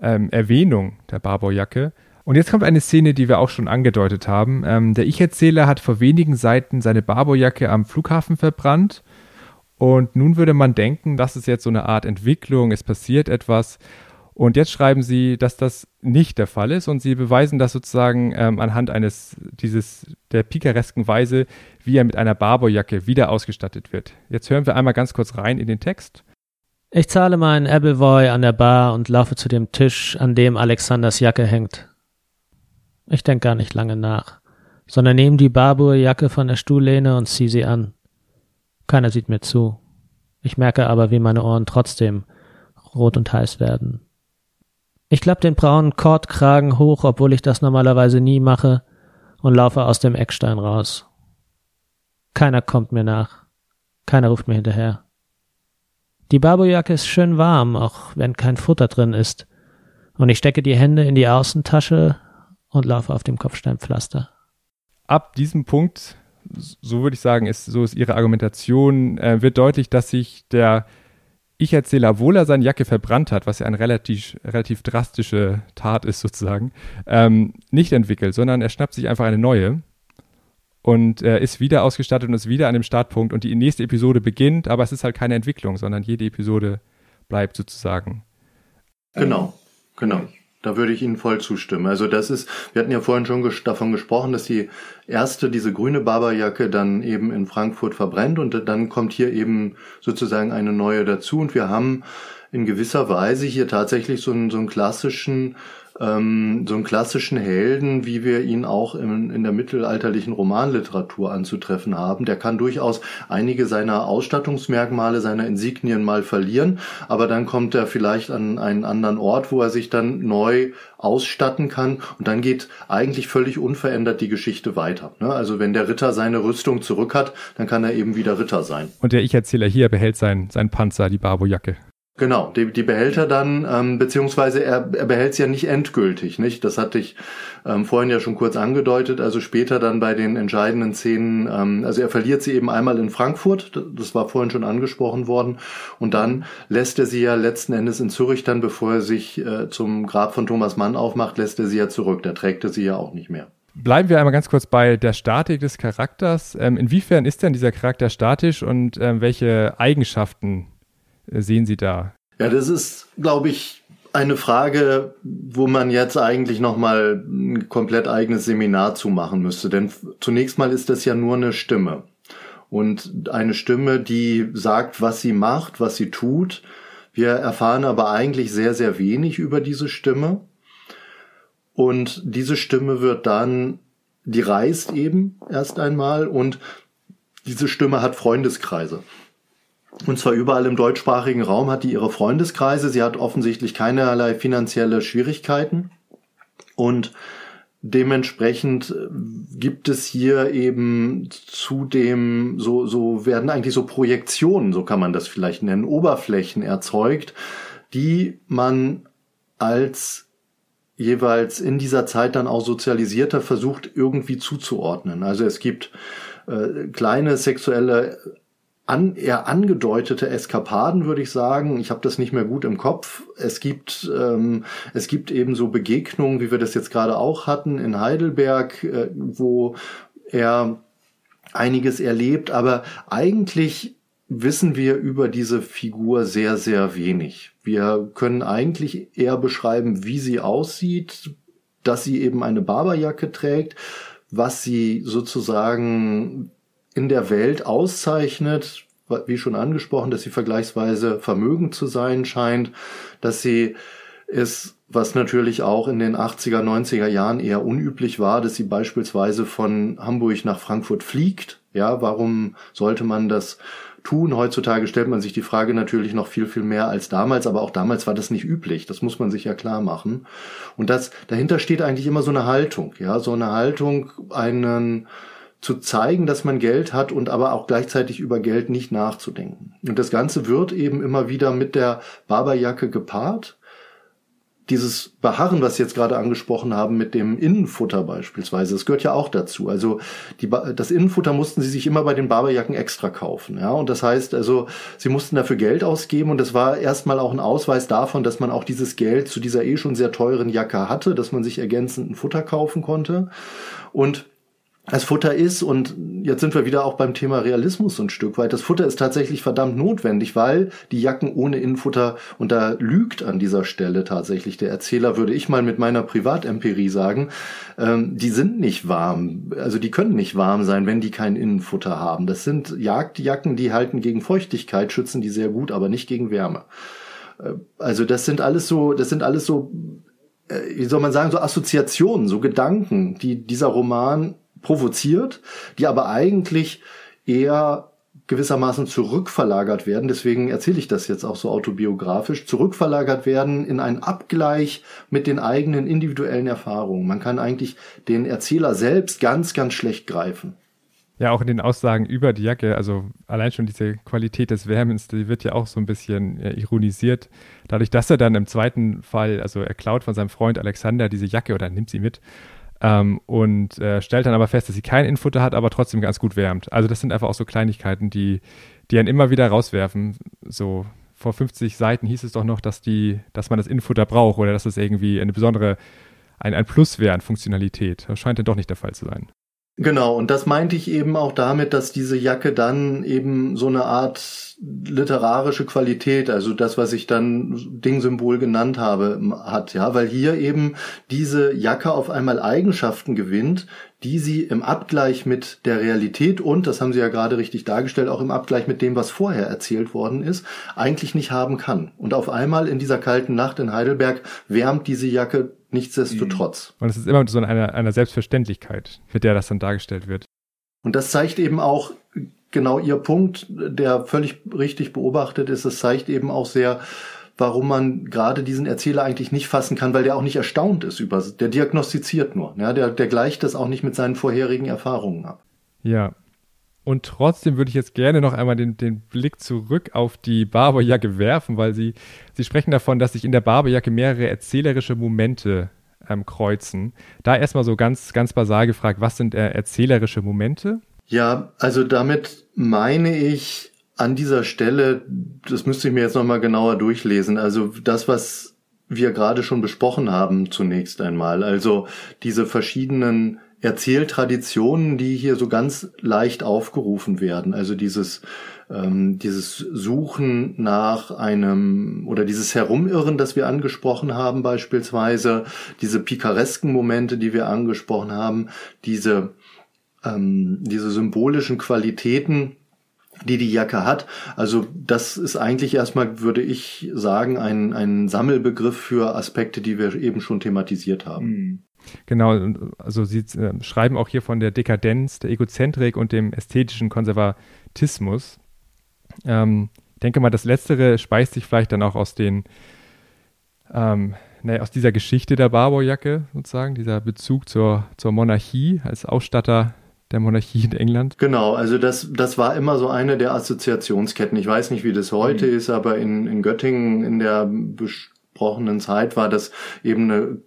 S1: ähm, Erwähnung der Barbour-Jacke. Und jetzt kommt eine Szene, die wir auch schon angedeutet haben. Ähm, der Ich-Erzähler hat vor wenigen Seiten seine Barbour-Jacke am Flughafen verbrannt. Und nun würde man denken, das ist jetzt so eine Art Entwicklung, es passiert etwas. Und jetzt schreiben sie, dass das nicht der Fall ist und sie beweisen das sozusagen ähm, anhand eines dieses der pikaresken Weise, wie er mit einer Barbour-Jacke wieder ausgestattet wird. Jetzt hören wir einmal ganz kurz rein in den Text.
S3: Ich zahle meinen Appleboy an der Bar und laufe zu dem Tisch, an dem Alexanders Jacke hängt. Ich denk gar nicht lange nach, sondern nehme die Barbour-Jacke von der Stuhllehne und zieh sie an. Keiner sieht mir zu. Ich merke aber, wie meine Ohren trotzdem rot und heiß werden. Ich klapp den braunen Kordkragen hoch, obwohl ich das normalerweise nie mache, und laufe aus dem Eckstein raus. Keiner kommt mir nach. Keiner ruft mir hinterher. Die Barbojacke ist schön warm, auch wenn kein Futter drin ist. Und ich stecke die Hände in die Außentasche und laufe auf dem Kopfsteinpflaster.
S1: Ab diesem Punkt, so würde ich sagen, ist, so ist Ihre Argumentation, äh, wird deutlich, dass sich der Ich-Erzähler, obwohl er seine Jacke verbrannt hat, was ja eine relativ, relativ drastische Tat ist sozusagen, ähm, nicht entwickelt, sondern er schnappt sich einfach eine neue und äh, ist wieder ausgestattet und ist wieder an dem Startpunkt und die nächste Episode beginnt, aber es ist halt keine Entwicklung, sondern jede Episode bleibt sozusagen.
S2: Genau, genau. Da würde ich Ihnen voll zustimmen. Also das ist, wir hatten ja vorhin schon ges davon gesprochen, dass die erste, diese grüne Barberjacke dann eben in Frankfurt verbrennt und dann kommt hier eben sozusagen eine neue dazu und wir haben in gewisser Weise hier tatsächlich so einen, so einen klassischen ähm, so einen klassischen Helden, wie wir ihn auch in, in der mittelalterlichen Romanliteratur anzutreffen haben. Der kann durchaus einige seiner Ausstattungsmerkmale, seiner Insignien mal verlieren, aber dann kommt er vielleicht an einen anderen Ort, wo er sich dann neu ausstatten kann und dann geht eigentlich völlig unverändert die Geschichte weiter. Ne? Also wenn der Ritter seine Rüstung zurück hat, dann kann er eben wieder Ritter sein.
S1: Und der Ich-Erzähler hier behält sein, sein Panzer, die Barbojacke.
S2: Genau, die, die behält er dann, ähm, beziehungsweise er, er behält sie ja nicht endgültig, nicht? Das hatte ich ähm, vorhin ja schon kurz angedeutet. Also später dann bei den entscheidenden Szenen, ähm, also er verliert sie eben einmal in Frankfurt, das war vorhin schon angesprochen worden, und dann lässt er sie ja letzten Endes in Zürich dann, bevor er sich äh, zum Grab von Thomas Mann aufmacht, lässt er sie ja zurück. Da trägt er sie ja auch nicht mehr.
S1: Bleiben wir einmal ganz kurz bei der Statik des Charakters. Ähm, inwiefern ist denn dieser Charakter statisch und ähm, welche Eigenschaften sehen Sie da?
S2: Ja, das ist, glaube ich, eine Frage, wo man jetzt eigentlich nochmal ein komplett eigenes Seminar zu machen müsste. Denn zunächst mal ist das ja nur eine Stimme. Und eine Stimme, die sagt, was sie macht, was sie tut. Wir erfahren aber eigentlich sehr, sehr wenig über diese Stimme. Und diese Stimme wird dann, die reist eben erst einmal und diese Stimme hat Freundeskreise. Und zwar überall im deutschsprachigen Raum hat die ihre Freundeskreise. Sie hat offensichtlich keinerlei finanzielle Schwierigkeiten. Und dementsprechend gibt es hier eben zudem so, so werden eigentlich so Projektionen, so kann man das vielleicht nennen, Oberflächen erzeugt, die man als jeweils in dieser Zeit dann auch sozialisierter versucht irgendwie zuzuordnen. Also es gibt äh, kleine sexuelle an, eher angedeutete Eskapaden, würde ich sagen. Ich habe das nicht mehr gut im Kopf. Es gibt, ähm, es gibt eben so Begegnungen, wie wir das jetzt gerade auch hatten in Heidelberg, äh, wo er einiges erlebt, aber eigentlich wissen wir über diese Figur sehr, sehr wenig. Wir können eigentlich eher beschreiben, wie sie aussieht, dass sie eben eine Barberjacke trägt, was sie sozusagen in der Welt auszeichnet, wie schon angesprochen, dass sie vergleichsweise vermögend zu sein scheint, dass sie ist, was natürlich auch in den 80er, 90er Jahren eher unüblich war, dass sie beispielsweise von Hamburg nach Frankfurt fliegt. Ja, warum sollte man das tun? Heutzutage stellt man sich die Frage natürlich noch viel, viel mehr als damals, aber auch damals war das nicht üblich. Das muss man sich ja klar machen. Und das, dahinter steht eigentlich immer so eine Haltung, ja, so eine Haltung, einen, zu zeigen, dass man Geld hat und aber auch gleichzeitig über Geld nicht nachzudenken. Und das Ganze wird eben immer wieder mit der Barberjacke gepaart. Dieses Beharren, was Sie jetzt gerade angesprochen haben mit dem Innenfutter beispielsweise, das gehört ja auch dazu. Also die, das Innenfutter mussten Sie sich immer bei den Barberjacken extra kaufen. Ja? Und das heißt also, Sie mussten dafür Geld ausgeben und das war erstmal auch ein Ausweis davon, dass man auch dieses Geld zu dieser eh schon sehr teuren Jacke hatte, dass man sich ergänzend ein Futter kaufen konnte. Und das Futter ist, und jetzt sind wir wieder auch beim Thema Realismus ein Stück weit, das Futter ist tatsächlich verdammt notwendig, weil die Jacken ohne Innenfutter, und da lügt an dieser Stelle tatsächlich der Erzähler, würde ich mal mit meiner Privatempirie sagen, ähm, die sind nicht warm, also die können nicht warm sein, wenn die kein Innenfutter haben. Das sind Jagdjacken, die halten gegen Feuchtigkeit, schützen die sehr gut, aber nicht gegen Wärme. Äh, also das sind alles so, das sind alles so, äh, wie soll man sagen, so Assoziationen, so Gedanken, die dieser Roman provoziert, die aber eigentlich eher gewissermaßen zurückverlagert werden, deswegen erzähle ich das jetzt auch so autobiografisch, zurückverlagert werden in einen Abgleich mit den eigenen individuellen Erfahrungen. Man kann eigentlich den Erzähler selbst ganz, ganz schlecht greifen.
S1: Ja, auch in den Aussagen über die Jacke, also allein schon diese Qualität des Wärmens, die wird ja auch so ein bisschen ironisiert. Dadurch, dass er dann im zweiten Fall, also er klaut von seinem Freund Alexander diese Jacke oder nimmt sie mit ähm, und äh, stellt dann aber fest, dass sie kein Infutter hat, aber trotzdem ganz gut wärmt. Also das sind einfach auch so Kleinigkeiten, die, die einen immer wieder rauswerfen. So vor 50 Seiten hieß es doch noch, dass die, dass man das Infutter braucht oder dass es irgendwie eine besondere, ein, ein Plus wäre an Funktionalität. Das scheint dann doch nicht der Fall zu sein.
S2: Genau, und das meinte ich eben auch damit, dass diese Jacke dann eben so eine Art literarische Qualität, also das, was ich dann Dingsymbol genannt habe, hat, ja, weil hier eben diese Jacke auf einmal Eigenschaften gewinnt, die sie im Abgleich mit der Realität und, das haben Sie ja gerade richtig dargestellt, auch im Abgleich mit dem, was vorher erzählt worden ist, eigentlich nicht haben kann. Und auf einmal in dieser kalten Nacht in Heidelberg wärmt diese Jacke nichtsdestotrotz.
S1: Und es ist immer so eine, eine Selbstverständlichkeit, mit der das dann dargestellt wird.
S2: Und das zeigt eben auch genau Ihr Punkt, der völlig richtig beobachtet ist. Es zeigt eben auch sehr, warum man gerade diesen Erzähler eigentlich nicht fassen kann, weil der auch nicht erstaunt ist über, der diagnostiziert nur, ja, der, der gleicht das auch nicht mit seinen vorherigen Erfahrungen ab.
S1: Ja. Und trotzdem würde ich jetzt gerne noch einmal den, den Blick zurück auf die Barberjacke werfen, weil Sie, Sie sprechen davon, dass sich in der Barberjacke mehrere erzählerische Momente ähm, kreuzen. Da erstmal so ganz, ganz basal gefragt, was sind äh, erzählerische Momente?
S2: Ja, also damit meine ich an dieser Stelle, das müsste ich mir jetzt nochmal genauer durchlesen, also das, was wir gerade schon besprochen haben zunächst einmal, also diese verschiedenen Erzähltraditionen, die hier so ganz leicht aufgerufen werden, also dieses ähm, dieses Suchen nach einem oder dieses Herumirren, das wir angesprochen haben beispielsweise, diese pikaresken Momente, die wir angesprochen haben, diese ähm, diese symbolischen Qualitäten, die die Jacke hat. Also das ist eigentlich erstmal, würde ich sagen, ein, ein Sammelbegriff für Aspekte, die wir eben schon thematisiert haben. Mhm.
S1: Genau, also Sie äh, schreiben auch hier von der Dekadenz, der Egozentrik und dem ästhetischen Konservatismus. Ähm, ich denke mal, das Letztere speist sich vielleicht dann auch aus den, ähm, naja, aus dieser Geschichte der Barbour-Jacke sozusagen, dieser Bezug zur, zur Monarchie als Ausstatter der Monarchie in England.
S2: Genau, also das, das war immer so eine der Assoziationsketten. Ich weiß nicht, wie das heute mhm. ist, aber in, in Göttingen in der besprochenen Zeit war das eben eine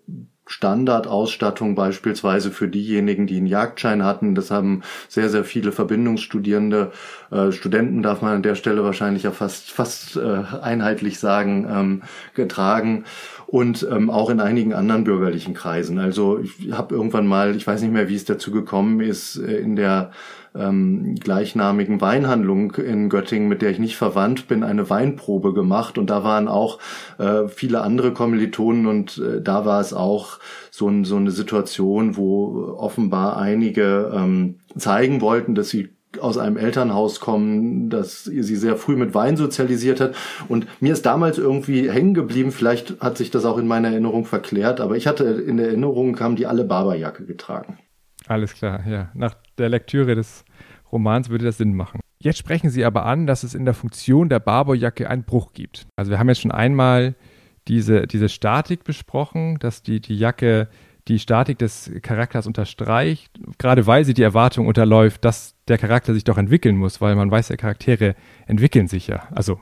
S2: Standardausstattung beispielsweise für diejenigen, die einen Jagdschein hatten. Das haben sehr, sehr viele Verbindungsstudierende, äh, Studenten darf man an der Stelle wahrscheinlich ja fast, fast äh, einheitlich sagen, ähm, getragen und ähm, auch in einigen anderen bürgerlichen Kreisen. Also ich habe irgendwann mal, ich weiß nicht mehr, wie es dazu gekommen ist, äh, in der ähm, gleichnamigen Weinhandlung in Göttingen, mit der ich nicht verwandt bin, eine Weinprobe gemacht und da waren auch äh, viele andere Kommilitonen und äh, da war es auch so, ein, so eine Situation, wo offenbar einige ähm, zeigen wollten, dass sie aus einem Elternhaus kommen, das sie sehr früh mit Wein sozialisiert hat. Und mir ist damals irgendwie hängen geblieben, vielleicht hat sich das auch in meiner Erinnerung verklärt, aber ich hatte in Erinnerung, haben die alle Barberjacke getragen.
S1: Alles klar, ja. Nach der Lektüre des Romans würde das Sinn machen. Jetzt sprechen Sie aber an, dass es in der Funktion der Barberjacke einen Bruch gibt. Also wir haben jetzt schon einmal diese, diese Statik besprochen, dass die, die Jacke die Statik des Charakters unterstreicht, gerade weil sie die Erwartung unterläuft, dass der Charakter sich doch entwickeln muss, weil man weiß, der Charaktere entwickeln sich ja. Also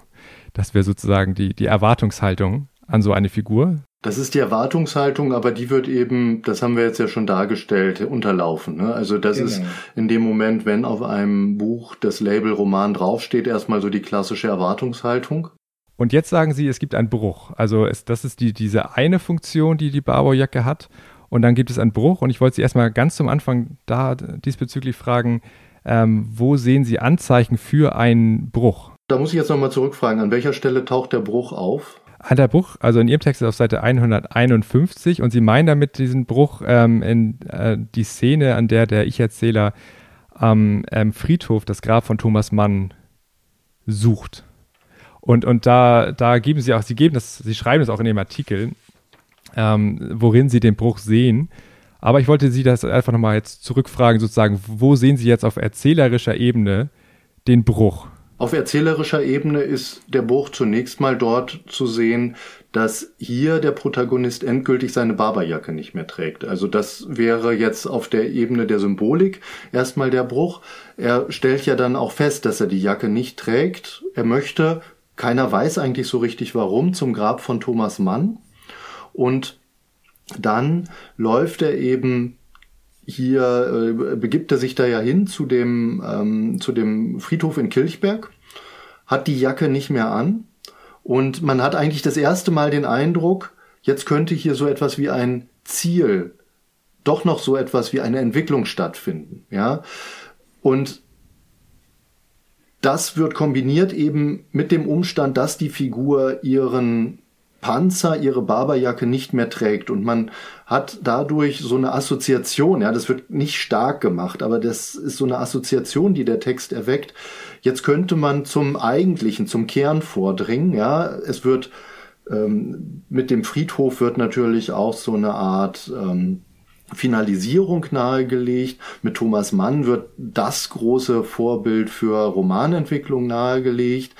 S1: das wäre sozusagen die, die Erwartungshaltung an so eine Figur.
S2: Das ist die Erwartungshaltung, aber die wird eben, das haben wir jetzt ja schon dargestellt, unterlaufen. Ne? Also das genau. ist in dem Moment, wenn auf einem Buch das Label Roman draufsteht, erstmal so die klassische Erwartungshaltung.
S1: Und jetzt sagen Sie, es gibt einen Bruch. Also es, das ist die, diese eine Funktion, die die Barbaujacke hat und dann gibt es einen Bruch. Und ich wollte Sie erstmal ganz zum Anfang da diesbezüglich fragen, ähm, wo sehen Sie Anzeichen für einen Bruch?
S2: Da muss ich jetzt nochmal zurückfragen, an welcher Stelle taucht der Bruch auf?
S1: An der Bruch, also in Ihrem Text ist auf Seite 151 und Sie meinen damit diesen Bruch ähm, in äh, die Szene, an der der Ich-Erzähler am ähm, Friedhof das Grab von Thomas Mann sucht. Und, und da, da geben Sie auch, Sie geben das, Sie schreiben das auch in Ihrem Artikel, ähm, worin sie den Bruch sehen. Aber ich wollte Sie das einfach nochmal jetzt zurückfragen, sozusagen, wo sehen Sie jetzt auf erzählerischer Ebene den Bruch?
S2: Auf erzählerischer Ebene ist der Bruch zunächst mal dort zu sehen, dass hier der Protagonist endgültig seine Barberjacke nicht mehr trägt. Also das wäre jetzt auf der Ebene der Symbolik erstmal der Bruch. Er stellt ja dann auch fest, dass er die Jacke nicht trägt. Er möchte, keiner weiß eigentlich so richtig warum, zum Grab von Thomas Mann und dann läuft er eben hier, äh, begibt er sich da ja hin zu dem, ähm, zu dem Friedhof in Kilchberg, hat die Jacke nicht mehr an und man hat eigentlich das erste Mal den Eindruck, jetzt könnte hier so etwas wie ein Ziel, doch noch so etwas wie eine Entwicklung stattfinden, ja. Und das wird kombiniert eben mit dem Umstand, dass die Figur ihren Panzer ihre Barberjacke nicht mehr trägt und man hat dadurch so eine Assoziation, ja, das wird nicht stark gemacht, aber das ist so eine Assoziation, die der Text erweckt. Jetzt könnte man zum eigentlichen, zum Kern vordringen, ja, es wird ähm, mit dem Friedhof wird natürlich auch so eine Art ähm, Finalisierung nahegelegt. Mit Thomas Mann wird das große Vorbild für Romanentwicklung nahegelegt.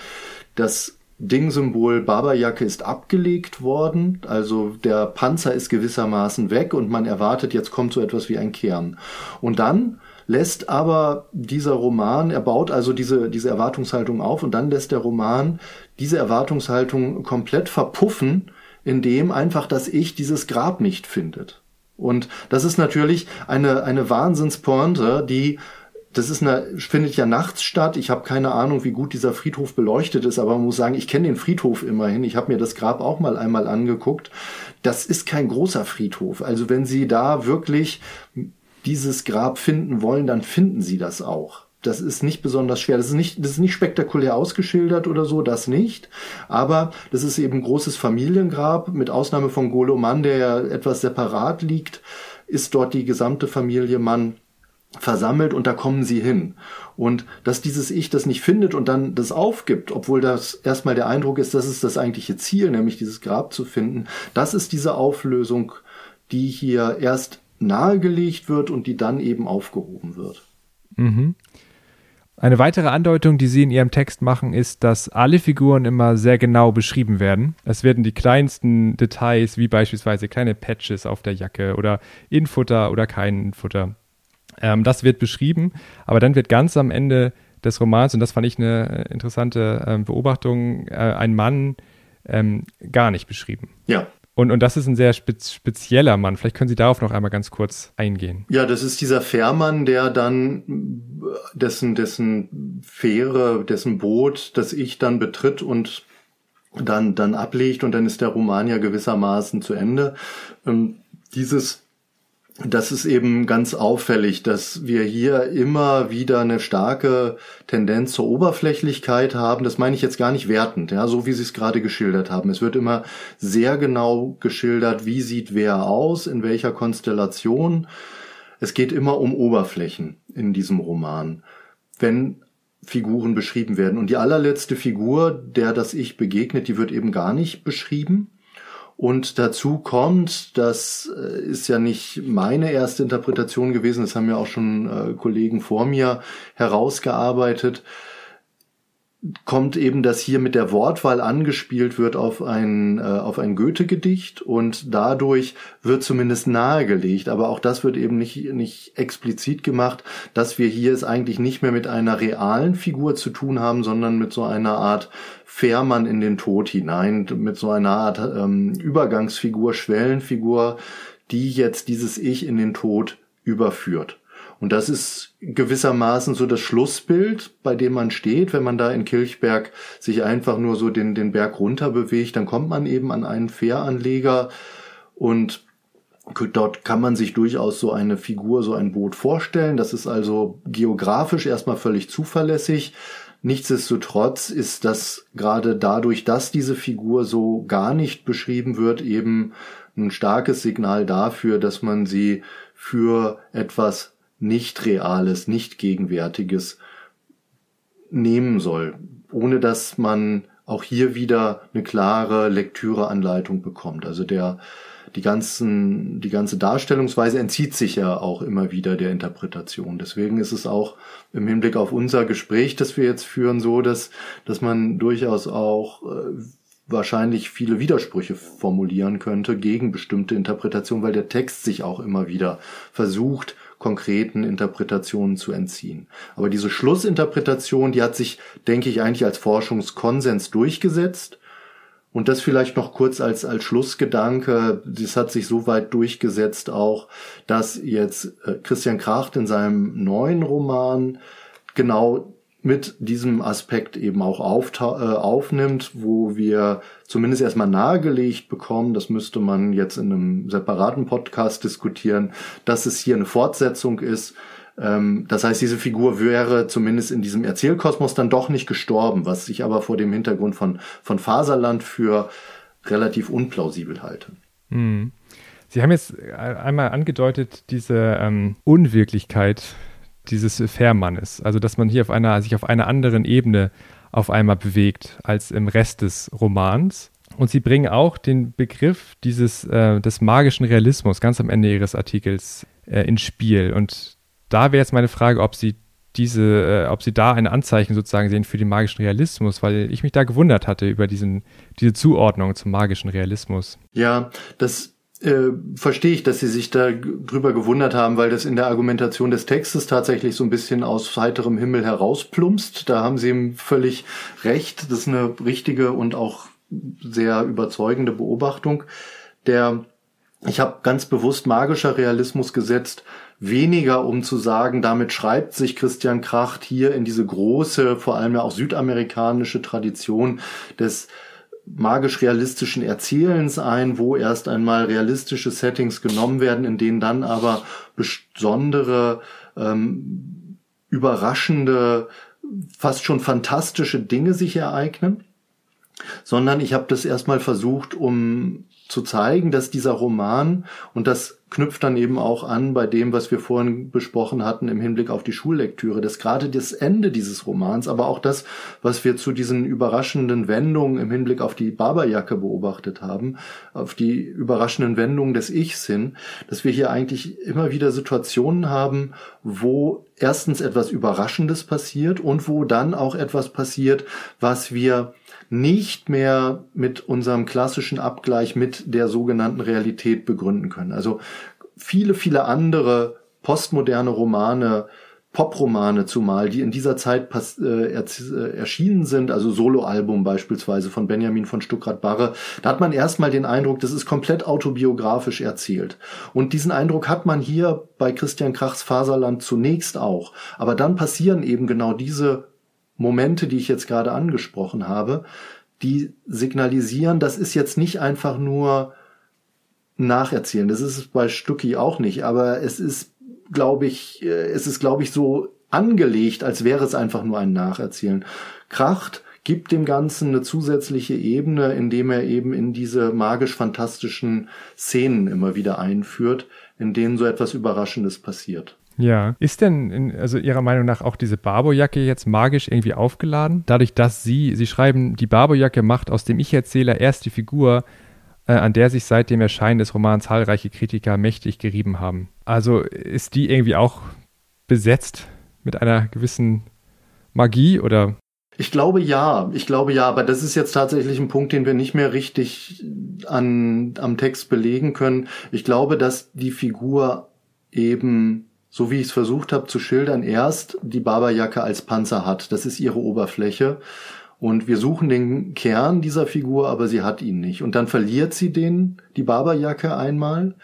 S2: Das Dingsymbol Barberjacke ist abgelegt worden, also der Panzer ist gewissermaßen weg und man erwartet, jetzt kommt so etwas wie ein Kern. Und dann lässt aber dieser Roman, er baut also diese, diese Erwartungshaltung auf und dann lässt der Roman diese Erwartungshaltung komplett verpuffen, indem einfach das Ich dieses Grab nicht findet. Und das ist natürlich eine, eine Wahnsinnspointe, die das ist eine, findet ja nachts statt. Ich habe keine Ahnung, wie gut dieser Friedhof beleuchtet ist, aber man muss sagen, ich kenne den Friedhof immerhin. Ich habe mir das Grab auch mal einmal angeguckt. Das ist kein großer Friedhof. Also wenn Sie da wirklich dieses Grab finden wollen, dann finden Sie das auch. Das ist nicht besonders schwer. Das ist nicht, das ist nicht spektakulär ausgeschildert oder so, das nicht. Aber das ist eben ein großes Familiengrab, mit Ausnahme von Golo Mann, der ja etwas separat liegt, ist dort die gesamte Familie Mann versammelt und da kommen sie hin. Und dass dieses Ich das nicht findet und dann das aufgibt, obwohl das erstmal der Eindruck ist, das ist das eigentliche Ziel, nämlich dieses Grab zu finden, das ist diese Auflösung, die hier erst nahegelegt wird und die dann eben aufgehoben wird.
S1: Mhm. Eine weitere Andeutung, die Sie in Ihrem Text machen, ist, dass alle Figuren immer sehr genau beschrieben werden. Es werden die kleinsten Details, wie beispielsweise kleine Patches auf der Jacke oder Infutter oder kein Infutter, ähm, das wird beschrieben, aber dann wird ganz am Ende des Romans, und das fand ich eine interessante äh, Beobachtung, äh, ein Mann ähm, gar nicht beschrieben.
S2: Ja.
S1: Und, und das ist ein sehr spez spezieller Mann. Vielleicht können Sie darauf noch einmal ganz kurz eingehen.
S2: Ja, das ist dieser Fährmann, der dann dessen, dessen Fähre, dessen Boot, das ich dann betritt und dann, dann ablegt und dann ist der Roman ja gewissermaßen zu Ende. Ähm, dieses das ist eben ganz auffällig, dass wir hier immer wieder eine starke Tendenz zur Oberflächlichkeit haben. Das meine ich jetzt gar nicht wertend, ja, so wie Sie es gerade geschildert haben. Es wird immer sehr genau geschildert, wie sieht wer aus, in welcher Konstellation. Es geht immer um Oberflächen in diesem Roman. Wenn Figuren beschrieben werden. Und die allerletzte Figur, der das Ich begegnet, die wird eben gar nicht beschrieben und dazu kommt, das äh, ist ja nicht meine erste Interpretation gewesen, das haben ja auch schon äh, Kollegen vor mir herausgearbeitet, kommt eben, dass hier mit der Wortwahl angespielt wird auf ein, äh, auf ein Goethe-Gedicht und dadurch wird zumindest nahegelegt, aber auch das wird eben nicht, nicht explizit gemacht, dass wir hier es eigentlich nicht mehr mit einer realen Figur zu tun haben, sondern mit so einer Art Fährmann in den Tod hinein, mit so einer Art ähm, Übergangsfigur, Schwellenfigur, die jetzt dieses Ich in den Tod überführt. Und das ist gewissermaßen so das Schlussbild, bei dem man steht. Wenn man da in Kirchberg sich einfach nur so den, den Berg runter bewegt, dann kommt man eben an einen Fähranleger und Dort kann man sich durchaus so eine Figur, so ein Boot vorstellen. Das ist also geografisch erstmal völlig zuverlässig. Nichtsdestotrotz ist das gerade dadurch, dass diese Figur so gar nicht beschrieben wird, eben ein starkes Signal dafür, dass man sie für etwas nicht Reales, nicht Gegenwärtiges nehmen soll, ohne dass man auch hier wieder eine klare Lektüreanleitung bekommt. Also der die ganzen, die ganze Darstellungsweise entzieht sich ja auch immer wieder der Interpretation. Deswegen ist es auch im Hinblick auf unser Gespräch, das wir jetzt führen, so, dass, dass man durchaus auch äh, wahrscheinlich viele Widersprüche formulieren könnte gegen bestimmte Interpretationen, weil der Text sich auch immer wieder versucht, konkreten Interpretationen zu entziehen. Aber diese Schlussinterpretation, die hat sich, denke ich, eigentlich als Forschungskonsens durchgesetzt und das vielleicht noch kurz als, als Schlussgedanke. Das hat sich so weit durchgesetzt auch, dass jetzt äh, Christian Kracht in seinem neuen Roman genau mit diesem Aspekt eben auch auf, äh, aufnimmt, wo wir zumindest erstmal nahegelegt bekommen, das müsste man jetzt in einem separaten Podcast diskutieren, dass es hier eine Fortsetzung ist ähm, das heißt, diese Figur wäre zumindest in diesem Erzählkosmos dann doch nicht gestorben, was ich aber vor dem Hintergrund von, von Faserland für relativ unplausibel halte.
S1: Hm. Sie haben jetzt einmal angedeutet, diese ähm, Unwirklichkeit dieses Fährmannes, also dass man hier auf einer, sich auf einer anderen Ebene auf einmal bewegt als im Rest des Romans. Und sie bringen auch den Begriff dieses äh, des magischen Realismus ganz am Ende ihres Artikels äh, ins Spiel. Und da wäre jetzt meine Frage, ob Sie diese, äh, ob Sie da ein Anzeichen sozusagen sehen für den magischen Realismus, weil ich mich da gewundert hatte über diesen, diese Zuordnung zum magischen Realismus.
S2: Ja, das äh, verstehe ich, dass Sie sich da drüber gewundert haben, weil das in der Argumentation des Textes tatsächlich so ein bisschen aus heiterem Himmel herausplumpst. Da haben Sie völlig recht. Das ist eine richtige und auch sehr überzeugende Beobachtung. Der, ich habe ganz bewusst magischer Realismus gesetzt, weniger um zu sagen, damit schreibt sich Christian Kracht hier in diese große, vor allem ja auch südamerikanische Tradition des magisch-realistischen Erzählens ein, wo erst einmal realistische Settings genommen werden, in denen dann aber besondere, ähm, überraschende, fast schon fantastische Dinge sich ereignen, sondern ich habe das erstmal versucht, um zu zeigen, dass dieser Roman, und das knüpft dann eben auch an bei dem, was wir vorhin besprochen hatten im Hinblick auf die Schullektüre, dass gerade das Ende dieses Romans, aber auch das, was wir zu diesen überraschenden Wendungen im Hinblick auf die Barberjacke beobachtet haben, auf die überraschenden Wendungen des Ichs hin, dass wir hier eigentlich immer wieder Situationen haben, wo erstens etwas Überraschendes passiert und wo dann auch etwas passiert, was wir nicht mehr mit unserem klassischen Abgleich mit der sogenannten Realität begründen können. Also viele, viele andere postmoderne Romane, Popromane zumal, die in dieser Zeit äh, äh, erschienen sind, also Soloalbum beispielsweise von Benjamin von Stuckrad-Barre, da hat man erstmal den Eindruck, das ist komplett autobiografisch erzählt. Und diesen Eindruck hat man hier bei Christian Krachs Faserland zunächst auch. Aber dann passieren eben genau diese Momente, die ich jetzt gerade angesprochen habe, die signalisieren, das ist jetzt nicht einfach nur nacherzählen. Das ist es bei Stucki auch nicht, aber es ist, glaube ich, äh, es ist, glaube ich, so angelegt, als wäre es einfach nur ein Nacherzählen. Kracht gibt dem Ganzen eine zusätzliche Ebene, indem er eben in diese magisch-fantastischen Szenen immer wieder einführt, in denen so etwas Überraschendes passiert.
S1: Ja. Ist denn, in, also Ihrer Meinung nach, auch diese Barbo-Jacke jetzt magisch irgendwie aufgeladen? Dadurch, dass Sie, Sie schreiben, die Barbo-Jacke macht aus dem Ich-Erzähler erst die Figur, äh, an der sich seit dem Erscheinen des Romans zahlreiche Kritiker mächtig gerieben haben. Also ist die irgendwie auch besetzt mit einer gewissen Magie oder
S2: ich glaube ja, ich glaube ja, aber das ist jetzt tatsächlich ein Punkt, den wir nicht mehr richtig an, am Text belegen können. Ich glaube, dass die Figur eben so wie ich es versucht habe zu schildern, erst die Barberjacke als Panzer hat. Das ist ihre Oberfläche. Und wir suchen den Kern dieser Figur, aber sie hat ihn nicht. Und dann verliert sie den, die Barberjacke einmal.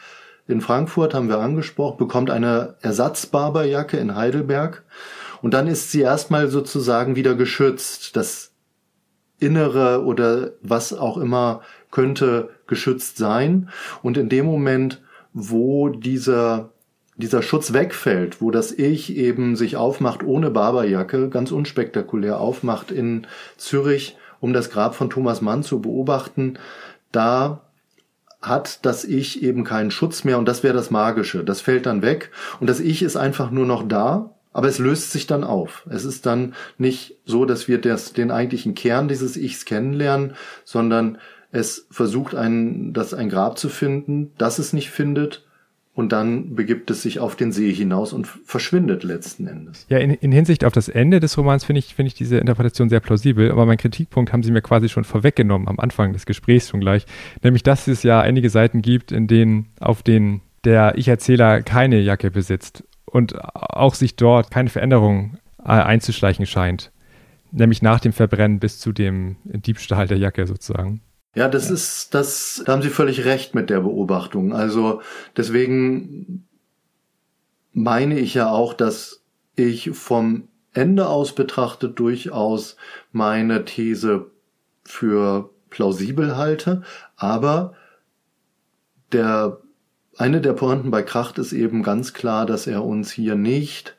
S2: In Frankfurt haben wir angesprochen, bekommt eine Ersatzbarberjacke in Heidelberg. Und dann ist sie erstmal sozusagen wieder geschützt. Das Innere oder was auch immer könnte geschützt sein. Und in dem Moment, wo dieser dieser Schutz wegfällt, wo das Ich eben sich aufmacht ohne Barberjacke, ganz unspektakulär aufmacht in Zürich, um das Grab von Thomas Mann zu beobachten, da hat das Ich eben keinen Schutz mehr und das wäre das Magische. Das fällt dann weg und das Ich ist einfach nur noch da, aber es löst sich dann auf. Es ist dann nicht so, dass wir das, den eigentlichen Kern dieses Ichs kennenlernen, sondern es versucht ein, das ein Grab zu finden, das es nicht findet und dann begibt es sich auf den See hinaus und verschwindet letzten Endes.
S1: Ja, in, in Hinsicht auf das Ende des Romans finde ich, finde ich diese Interpretation sehr plausibel, aber mein Kritikpunkt haben Sie mir quasi schon vorweggenommen am Anfang des Gesprächs schon gleich, nämlich dass es ja einige Seiten gibt, in denen auf denen der Ich-Erzähler keine Jacke besitzt und auch sich dort keine Veränderung äh, einzuschleichen scheint, nämlich nach dem Verbrennen bis zu dem Diebstahl der Jacke sozusagen.
S2: Ja, das ja. ist, das, da haben Sie völlig recht mit der Beobachtung. Also deswegen meine ich ja auch, dass ich vom Ende aus betrachtet durchaus meine These für plausibel halte, aber der eine der Pointen bei Kracht ist eben ganz klar, dass er uns hier nicht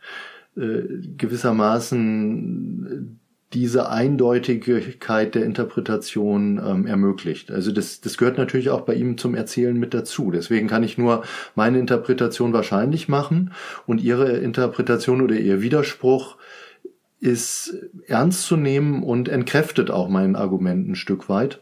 S2: äh, gewissermaßen diese Eindeutigkeit der Interpretation ähm, ermöglicht. Also das, das gehört natürlich auch bei ihm zum Erzählen mit dazu. Deswegen kann ich nur meine Interpretation wahrscheinlich machen und ihre Interpretation oder ihr Widerspruch ist ernst zu nehmen und entkräftet auch mein Argument ein Stück weit.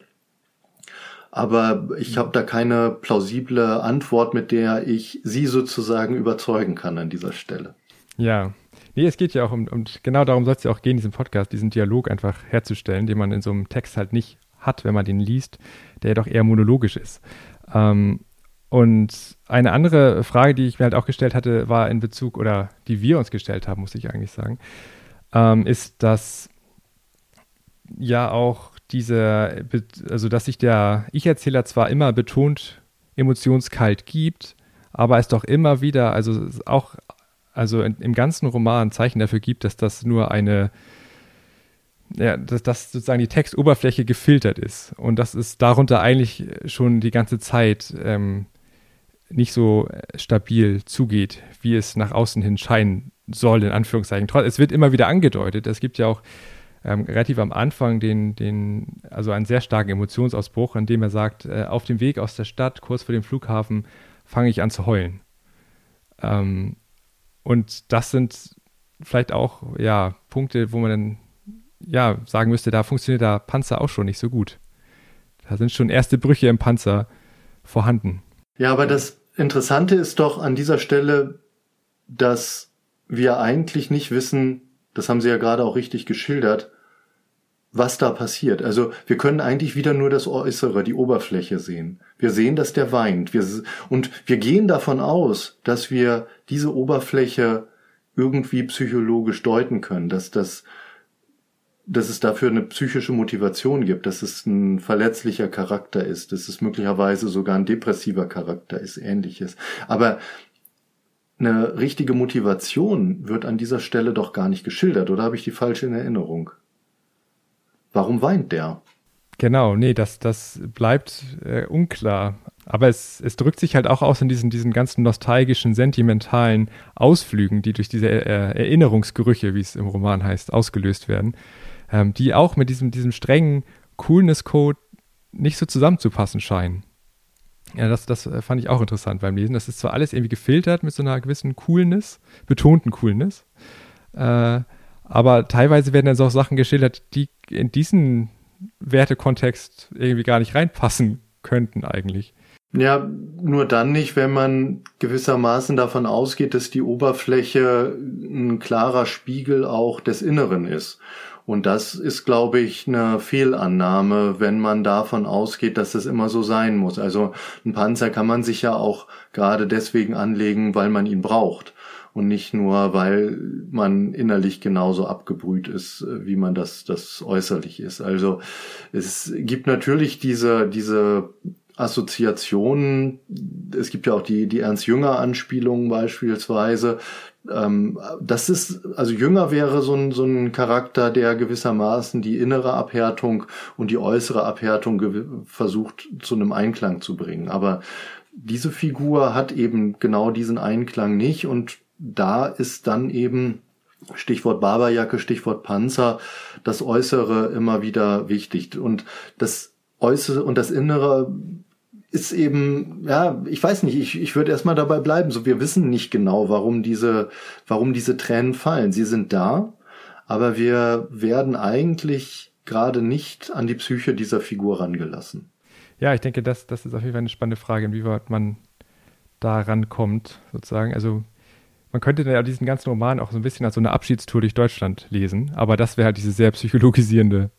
S2: Aber ich habe da keine plausible Antwort, mit der ich Sie sozusagen überzeugen kann an dieser Stelle.
S1: Ja, Nee, es geht ja auch um, und genau darum soll es ja auch gehen, in diesem Podcast, diesen Dialog einfach herzustellen, den man in so einem Text halt nicht hat, wenn man den liest, der ja doch eher monologisch ist. Ähm, und eine andere Frage, die ich mir halt auch gestellt hatte, war in Bezug, oder die wir uns gestellt haben, muss ich eigentlich sagen, ähm, ist, dass ja auch diese, also dass sich der Ich-Erzähler zwar immer betont emotionskalt gibt, aber es doch immer wieder, also auch also in, im ganzen Roman Zeichen dafür gibt, dass das nur eine, ja, dass, dass sozusagen die Textoberfläche gefiltert ist und dass es darunter eigentlich schon die ganze Zeit ähm, nicht so stabil zugeht, wie es nach außen hin scheinen soll, in Anführungszeichen. Es wird immer wieder angedeutet. Es gibt ja auch ähm, relativ am Anfang den, den, also einen sehr starken Emotionsausbruch, in dem er sagt, äh, auf dem Weg aus der Stadt, kurz vor dem Flughafen, fange ich an zu heulen. Ähm, und das sind vielleicht auch ja Punkte, wo man dann ja sagen müsste, da funktioniert der Panzer auch schon nicht so gut. Da sind schon erste Brüche im Panzer vorhanden.
S2: Ja, aber das Interessante ist doch an dieser Stelle, dass wir eigentlich nicht wissen, das haben Sie ja gerade auch richtig geschildert, was da passiert. Also wir können eigentlich wieder nur das Äußere, die Oberfläche sehen. Wir sehen, dass der weint. Wir, und wir gehen davon aus, dass wir diese Oberfläche irgendwie psychologisch deuten können, dass das dass es dafür eine psychische Motivation gibt, dass es ein verletzlicher Charakter ist, dass es möglicherweise sogar ein depressiver Charakter ist, ähnliches. Aber eine richtige Motivation wird an dieser Stelle doch gar nicht geschildert, oder habe ich die falsche in Erinnerung? Warum weint der?
S1: Genau, nee, das, das bleibt äh, unklar. Aber es, es drückt sich halt auch aus in diesen, diesen ganzen nostalgischen, sentimentalen Ausflügen, die durch diese äh, Erinnerungsgerüche, wie es im Roman heißt, ausgelöst werden, ähm, die auch mit diesem, diesem strengen Coolness-Code nicht so zusammenzupassen scheinen. Ja, das, das äh, fand ich auch interessant beim Lesen. Das ist zwar alles irgendwie gefiltert mit so einer gewissen Coolness, betonten Coolness, äh, aber teilweise werden dann so Sachen geschildert, die in diesen Wertekontext irgendwie gar nicht reinpassen könnten eigentlich.
S2: Ja, nur dann nicht, wenn man gewissermaßen davon ausgeht, dass die Oberfläche ein klarer Spiegel auch des Inneren ist. Und das ist, glaube ich, eine Fehlannahme, wenn man davon ausgeht, dass es immer so sein muss. Also ein Panzer kann man sich ja auch gerade deswegen anlegen, weil man ihn braucht und nicht nur, weil man innerlich genauso abgebrüht ist, äh, wie man das, das äußerlich ist. Also es gibt natürlich diese, diese Assoziationen. Es gibt ja auch die, die Ernst Jünger Anspielungen beispielsweise. Ähm, das ist, also Jünger wäre so ein, so ein Charakter, der gewissermaßen die innere Abhärtung und die äußere Abhärtung versucht zu einem Einklang zu bringen. Aber diese Figur hat eben genau diesen Einklang nicht und da ist dann eben Stichwort Barberjacke, Stichwort Panzer, das Äußere immer wieder wichtig. Und das Äußere und das Innere ist eben, ja, ich weiß nicht, ich, ich würde erstmal dabei bleiben. So, wir wissen nicht genau, warum diese, warum diese Tränen fallen. Sie sind da, aber wir werden eigentlich gerade nicht an die Psyche dieser Figur rangelassen.
S1: Ja, ich denke, das, das ist auf jeden Fall eine spannende Frage, inwieweit man da rankommt, sozusagen. Also man könnte ja diesen ganzen Roman auch so ein bisschen als so eine Abschiedstour durch Deutschland lesen, aber das wäre halt diese sehr psychologisierende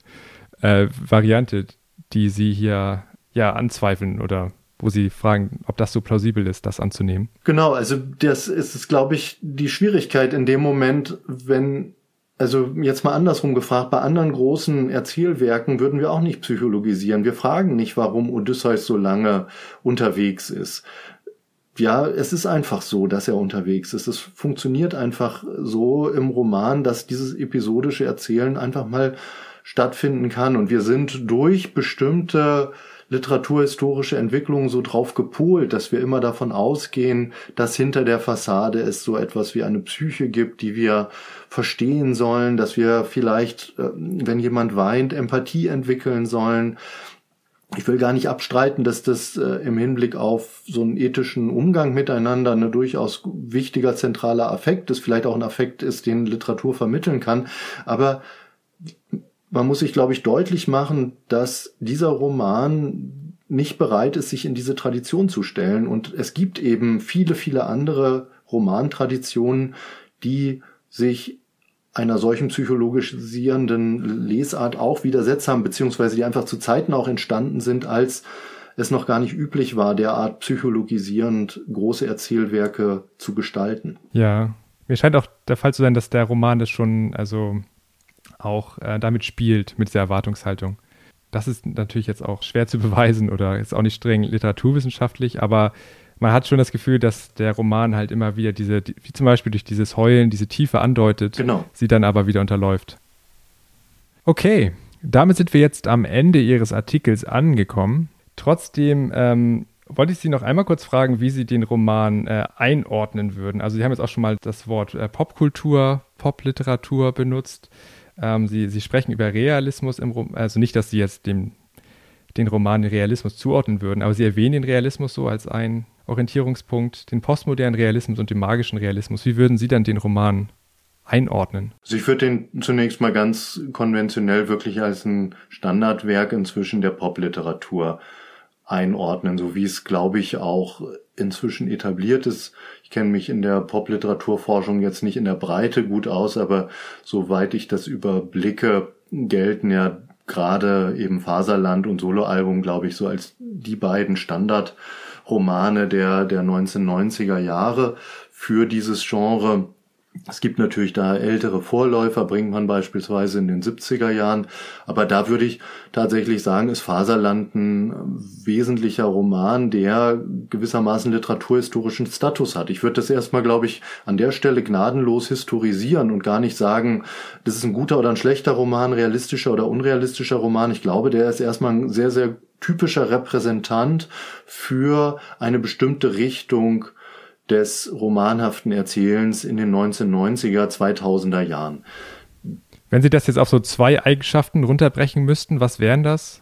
S1: äh, Variante, die sie hier ja anzweifeln oder wo sie fragen, ob das so plausibel ist, das anzunehmen.
S2: Genau, also das ist glaube ich, die Schwierigkeit in dem Moment, wenn also jetzt mal andersrum gefragt, bei anderen großen Erzählwerken würden wir auch nicht psychologisieren. Wir fragen nicht, warum Odysseus so lange unterwegs ist ja, es ist einfach so, dass er unterwegs ist. Es funktioniert einfach so im Roman, dass dieses episodische Erzählen einfach mal stattfinden kann. Und wir sind durch bestimmte literaturhistorische Entwicklung so drauf gepolt, dass wir immer davon ausgehen, dass hinter der Fassade es so etwas wie eine Psyche gibt, die wir verstehen sollen, dass wir vielleicht, äh, wenn jemand weint, Empathie entwickeln sollen. Ich will gar nicht abstreiten, dass das äh, im Hinblick auf so einen ethischen Umgang miteinander eine durchaus wichtiger zentraler Affekt ist, vielleicht auch ein Affekt ist, den Literatur vermitteln kann. Aber man muss sich, glaube ich, deutlich machen, dass dieser Roman nicht bereit ist, sich in diese Tradition zu stellen. Und es gibt eben viele, viele andere Romantraditionen, die sich einer solchen psychologisierenden Lesart auch widersetzt haben, beziehungsweise die einfach zu Zeiten auch entstanden sind, als es noch gar nicht üblich war, derart psychologisierend große Erzählwerke zu gestalten.
S1: Ja, mir scheint auch der Fall zu sein, dass der Roman das schon, also auch äh, damit spielt, mit dieser Erwartungshaltung. Das ist natürlich jetzt auch schwer zu beweisen oder ist auch nicht streng literaturwissenschaftlich, aber man hat schon das Gefühl, dass der Roman halt immer wieder diese, wie zum Beispiel durch dieses Heulen, diese Tiefe andeutet,
S2: genau.
S1: sie dann aber wieder unterläuft. Okay, damit sind wir jetzt am Ende Ihres Artikels angekommen. Trotzdem ähm, wollte ich Sie noch einmal kurz fragen, wie Sie den Roman äh, einordnen würden. Also Sie haben jetzt auch schon mal das Wort äh, Popkultur, Popliteratur benutzt. Ähm, Sie, Sie sprechen über Realismus im Roman, also nicht, dass Sie jetzt dem, den Roman den Realismus zuordnen würden, aber Sie erwähnen den Realismus so als einen Orientierungspunkt, den postmodernen Realismus und den magischen Realismus. Wie würden Sie dann den Roman einordnen?
S2: Also ich würde den zunächst mal ganz konventionell wirklich als ein Standardwerk inzwischen der Popliteratur einordnen, so wie es, glaube ich, auch inzwischen etabliert ist. Ich kenne mich in der Popliteraturforschung jetzt nicht in der Breite gut aus, aber soweit ich das überblicke, gelten ja gerade eben Faserland und Soloalbum, glaube ich, so als die beiden Standardromane der, der 1990er Jahre für dieses Genre. Es gibt natürlich da ältere Vorläufer, bringt man beispielsweise in den 70er Jahren. Aber da würde ich tatsächlich sagen, ist Faserland ein wesentlicher Roman, der gewissermaßen literaturhistorischen Status hat. Ich würde das erstmal, glaube ich, an der Stelle gnadenlos historisieren und gar nicht sagen, das ist ein guter oder ein schlechter Roman, realistischer oder unrealistischer Roman. Ich glaube, der ist erstmal ein sehr, sehr typischer Repräsentant für eine bestimmte Richtung des romanhaften Erzählens in den 1990er, 2000er Jahren.
S1: Wenn Sie das jetzt auf so zwei Eigenschaften runterbrechen müssten, was wären das?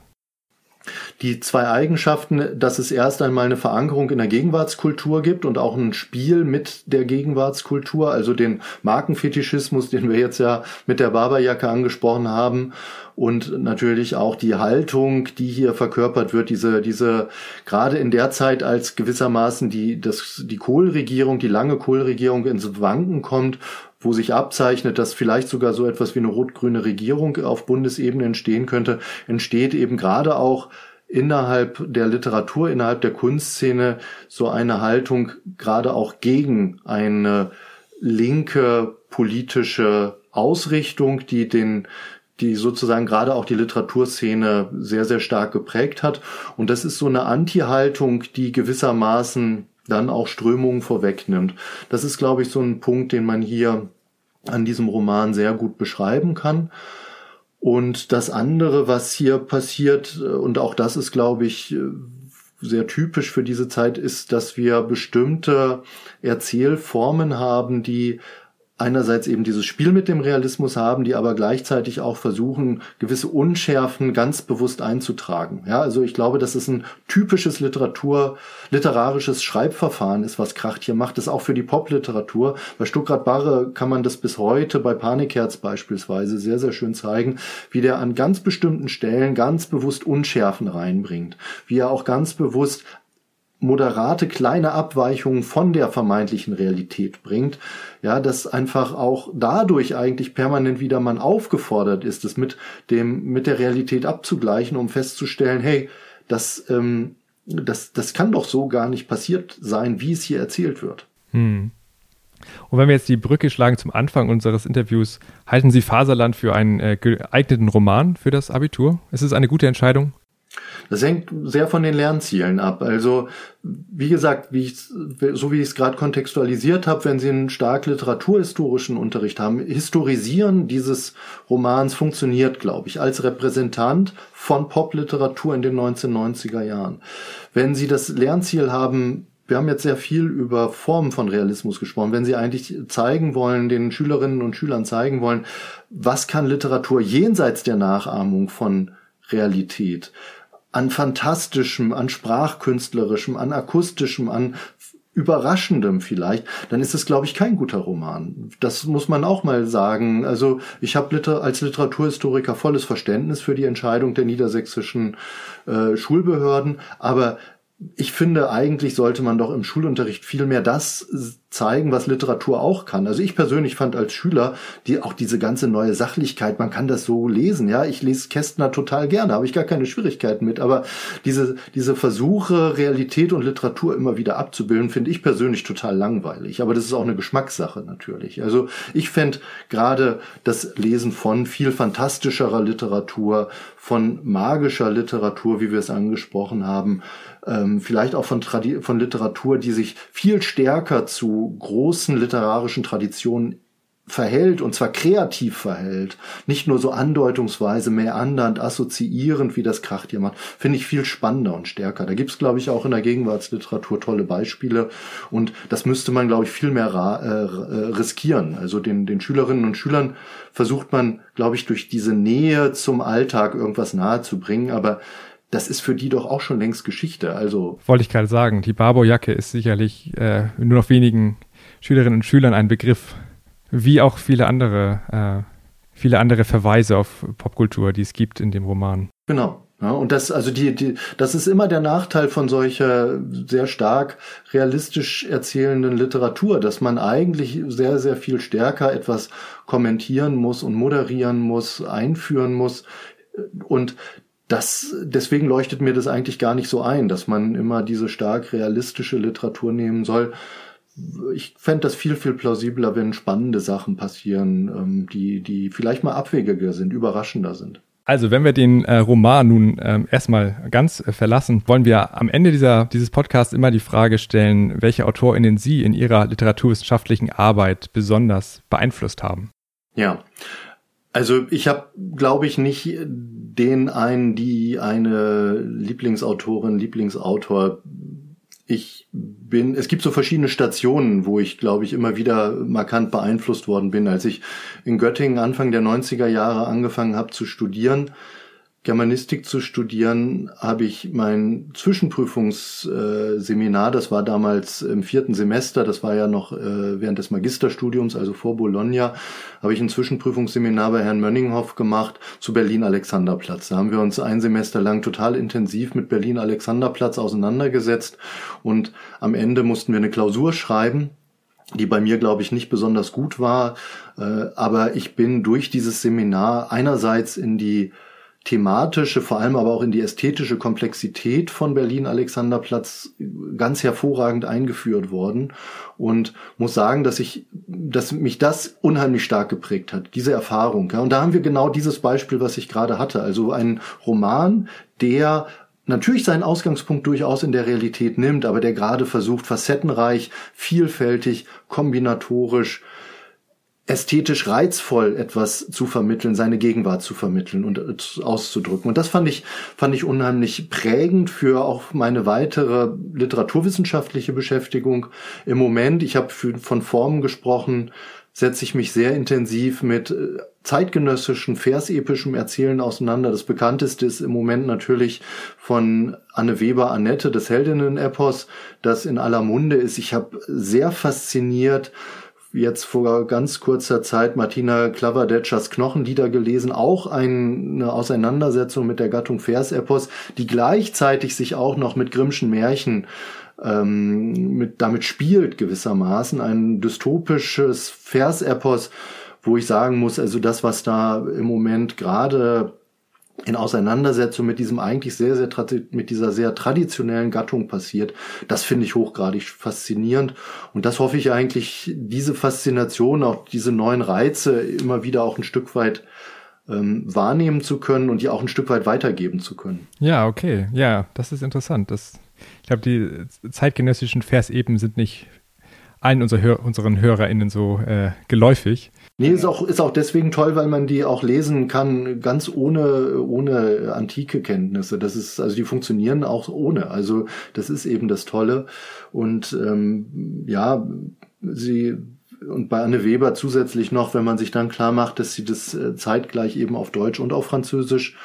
S2: Die zwei Eigenschaften, dass es erst einmal eine Verankerung in der Gegenwartskultur gibt und auch ein Spiel mit der Gegenwartskultur, also den Markenfetischismus, den wir jetzt ja mit der Barberjacke angesprochen haben. Und natürlich auch die Haltung, die hier verkörpert wird, diese, diese, gerade in der Zeit, als gewissermaßen die, das, die Kohlregierung, die lange Kohlregierung ins Wanken kommt, wo sich abzeichnet, dass vielleicht sogar so etwas wie eine rot-grüne Regierung auf Bundesebene entstehen könnte, entsteht eben gerade auch innerhalb der Literatur, innerhalb der Kunstszene so eine Haltung gerade auch gegen eine linke politische Ausrichtung, die den die sozusagen gerade auch die Literaturszene sehr, sehr stark geprägt hat. Und das ist so eine Anti-Haltung, die gewissermaßen dann auch Strömungen vorwegnimmt. Das ist, glaube ich, so ein Punkt, den man hier an diesem Roman sehr gut beschreiben kann. Und das andere, was hier passiert, und auch das ist, glaube ich, sehr typisch für diese Zeit, ist, dass wir bestimmte Erzählformen haben, die einerseits eben dieses Spiel mit dem Realismus haben, die aber gleichzeitig auch versuchen, gewisse Unschärfen ganz bewusst einzutragen. Ja, also ich glaube, dass es ein typisches Literatur, literarisches Schreibverfahren ist, was Kracht hier macht, das auch für die Popliteratur. Bei Stuckrad Barre kann man das bis heute bei Panikherz beispielsweise sehr, sehr schön zeigen, wie der an ganz bestimmten Stellen ganz bewusst Unschärfen reinbringt, wie er auch ganz bewusst moderate kleine Abweichungen von der vermeintlichen Realität bringt. Ja, dass einfach auch dadurch eigentlich permanent wieder man aufgefordert ist, es mit dem, mit der Realität abzugleichen, um festzustellen, hey, das, ähm, das, das kann doch so gar nicht passiert sein, wie es hier erzählt wird.
S1: Hm. Und wenn wir jetzt die Brücke schlagen zum Anfang unseres Interviews, halten Sie Faserland für einen äh, geeigneten Roman für das Abitur? Ist es eine gute Entscheidung?
S2: Das hängt sehr von den Lernzielen ab. Also wie gesagt, wie ich, so wie ich es gerade kontextualisiert habe, wenn Sie einen stark literaturhistorischen Unterricht haben, Historisieren dieses Romans funktioniert, glaube ich, als Repräsentant von Popliteratur in den 1990er Jahren. Wenn Sie das Lernziel haben, wir haben jetzt sehr viel über Formen von Realismus gesprochen. Wenn Sie eigentlich zeigen wollen, den Schülerinnen und Schülern zeigen wollen, was kann Literatur jenseits der Nachahmung von Realität an fantastischem, an sprachkünstlerischem, an akustischem, an überraschendem vielleicht, dann ist es, glaube ich, kein guter Roman. Das muss man auch mal sagen. Also ich habe Liter als Literaturhistoriker volles Verständnis für die Entscheidung der niedersächsischen äh, Schulbehörden, aber ich finde, eigentlich sollte man doch im Schulunterricht viel mehr das zeigen, was Literatur auch kann. Also ich persönlich fand als Schüler die auch diese ganze neue Sachlichkeit, man kann das so lesen, ja. Ich lese Kästner total gerne, habe ich gar keine Schwierigkeiten mit. Aber diese, diese Versuche, Realität und Literatur immer wieder abzubilden, finde ich persönlich total langweilig. Aber das ist auch eine Geschmackssache natürlich. Also ich fände gerade das Lesen von viel fantastischerer Literatur, von magischer Literatur, wie wir es angesprochen haben, ähm, vielleicht auch von, Tradi von Literatur, die sich viel stärker zu großen literarischen Traditionen verhält und zwar kreativ verhält, nicht nur so andeutungsweise, meandernd, assoziierend, wie das Kracht hier macht, finde ich viel spannender und stärker. Da gibt's glaube ich, auch in der Gegenwartsliteratur tolle Beispiele und das müsste man, glaube ich, viel mehr äh, äh, riskieren. Also den, den Schülerinnen und Schülern versucht man, glaube ich, durch diese Nähe zum Alltag irgendwas nahezubringen, aber das ist für die doch auch schon längst Geschichte. Also
S1: wollte ich gerade sagen, die Barbo-Jacke ist sicherlich äh, nur noch wenigen Schülerinnen und Schülern ein Begriff, wie auch viele andere, äh, viele andere Verweise auf Popkultur, die es gibt in dem Roman.
S2: Genau. Ja, und das, also die, die, das ist immer der Nachteil von solcher sehr stark realistisch erzählenden Literatur, dass man eigentlich sehr, sehr viel stärker etwas kommentieren muss und moderieren muss, einführen muss. Und das, deswegen leuchtet mir das eigentlich gar nicht so ein, dass man immer diese stark realistische Literatur nehmen soll. Ich fände das viel, viel plausibler, wenn spannende Sachen passieren, ähm, die, die vielleicht mal abwegiger sind, überraschender sind.
S1: Also, wenn wir den äh, Roman nun ähm, erstmal ganz äh, verlassen, wollen wir am Ende dieser, dieses Podcasts immer die Frage stellen, welche AutorInnen Sie in Ihrer literaturwissenschaftlichen Arbeit besonders beeinflusst haben.
S2: Ja, also ich habe, glaube ich, nicht den einen, die eine Lieblingsautorin, Lieblingsautor. Ich bin, es gibt so verschiedene Stationen, wo ich, glaube ich, immer wieder markant beeinflusst worden bin. Als ich in Göttingen Anfang der 90er Jahre angefangen habe zu studieren, Germanistik zu studieren, habe ich mein Zwischenprüfungsseminar, das war damals im vierten Semester, das war ja noch äh, während des Magisterstudiums, also vor Bologna, habe ich ein Zwischenprüfungsseminar bei Herrn Mönninghoff gemacht zu Berlin-Alexanderplatz. Da haben wir uns ein Semester lang total intensiv mit Berlin-Alexanderplatz auseinandergesetzt und am Ende mussten wir eine Klausur schreiben die bei mir, glaube ich, nicht besonders gut war. Äh, aber ich bin durch dieses Seminar einerseits in die thematische, vor allem aber auch in die ästhetische Komplexität von Berlin Alexanderplatz ganz hervorragend eingeführt worden und muss sagen, dass ich, dass mich das unheimlich stark geprägt hat, diese Erfahrung. Und da haben wir genau dieses Beispiel, was ich gerade hatte. Also ein Roman, der natürlich seinen Ausgangspunkt durchaus in der Realität nimmt, aber der gerade versucht, facettenreich, vielfältig, kombinatorisch, ästhetisch reizvoll etwas zu vermitteln, seine Gegenwart zu vermitteln und äh, auszudrücken. Und das fand ich, fand ich unheimlich prägend für auch meine weitere literaturwissenschaftliche Beschäftigung. Im Moment, ich habe von Formen gesprochen, setze ich mich sehr intensiv mit äh, zeitgenössischen, versepischem Erzählen auseinander. Das bekannteste ist im Moment natürlich von Anne Weber Annette, das Heldinnen-Epos, das in aller Munde ist. Ich habe sehr fasziniert jetzt vor ganz kurzer Zeit Martina Klavadetschas Knochenlieder gelesen, auch eine Auseinandersetzung mit der Gattung Versepos, die gleichzeitig sich auch noch mit Grimmschen Märchen ähm, mit, damit spielt gewissermaßen. Ein dystopisches Versepos, wo ich sagen muss, also das, was da im Moment gerade in Auseinandersetzung mit diesem eigentlich sehr, sehr, mit dieser sehr traditionellen Gattung passiert. Das finde ich hochgradig faszinierend. Und das hoffe ich eigentlich, diese Faszination, auch diese neuen Reize immer wieder auch ein Stück weit ähm, wahrnehmen zu können und die auch ein Stück weit weitergeben zu können.
S1: Ja, okay. Ja, das ist interessant. Das, ich glaube, die zeitgenössischen Verseben sind nicht allen unserer Hör unseren HörerInnen so äh, geläufig.
S2: Nee, ist auch, ist auch deswegen toll, weil man die auch lesen kann, ganz ohne, ohne antike Kenntnisse. Das ist, also die funktionieren auch ohne. Also das ist eben das Tolle. Und ähm, ja, sie und bei Anne Weber zusätzlich noch, wenn man sich dann klar macht, dass sie das äh, zeitgleich eben auf Deutsch und auf Französisch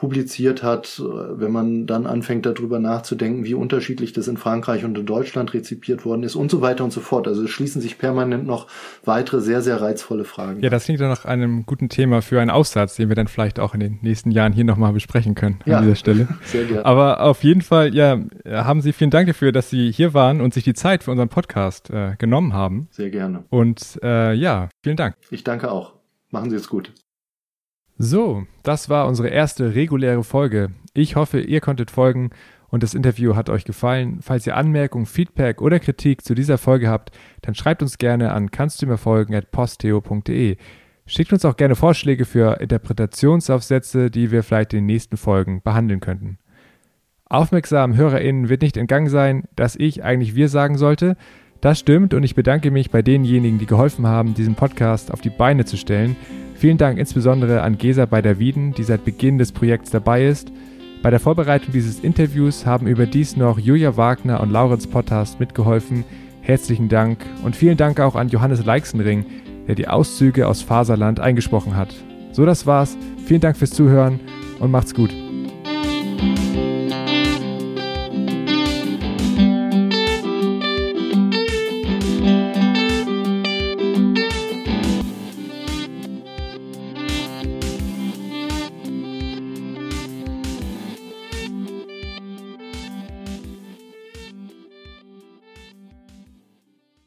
S2: publiziert hat, wenn man dann anfängt darüber nachzudenken, wie unterschiedlich das in Frankreich und in Deutschland rezipiert worden ist und so weiter und so fort. Also es schließen sich permanent noch weitere sehr, sehr reizvolle Fragen.
S1: Ja, das klingt dann nach einem guten Thema für einen Aussatz, den wir dann vielleicht auch in den nächsten Jahren hier nochmal besprechen können an ja, dieser Stelle. Sehr gerne. Aber auf jeden Fall, ja, haben Sie vielen Dank dafür, dass Sie hier waren und sich die Zeit für unseren Podcast äh, genommen haben.
S2: Sehr gerne.
S1: Und äh, ja, vielen Dank.
S2: Ich danke auch. Machen Sie es gut.
S1: So, das war unsere erste reguläre Folge. Ich hoffe, ihr konntet folgen und das Interview hat euch gefallen. Falls ihr Anmerkungen, Feedback oder Kritik zu dieser Folge habt, dann schreibt uns gerne an kannst du mir folgen at posteo.de. Schickt uns auch gerne Vorschläge für Interpretationsaufsätze, die wir vielleicht in den nächsten Folgen behandeln könnten. Aufmerksamen HörerInnen wird nicht entgangen sein, dass ich eigentlich wir sagen sollte. Das stimmt und ich bedanke mich bei denjenigen, die geholfen haben, diesen Podcast auf die Beine zu stellen. Vielen Dank insbesondere an Gesa bei der Wieden, die seit Beginn des Projekts dabei ist. Bei der Vorbereitung dieses Interviews haben überdies noch Julia Wagner und Laurenz Potters mitgeholfen. Herzlichen Dank und vielen Dank auch an Johannes Leixenring, der die Auszüge aus Faserland eingesprochen hat. So, das war's. Vielen Dank fürs Zuhören und macht's gut.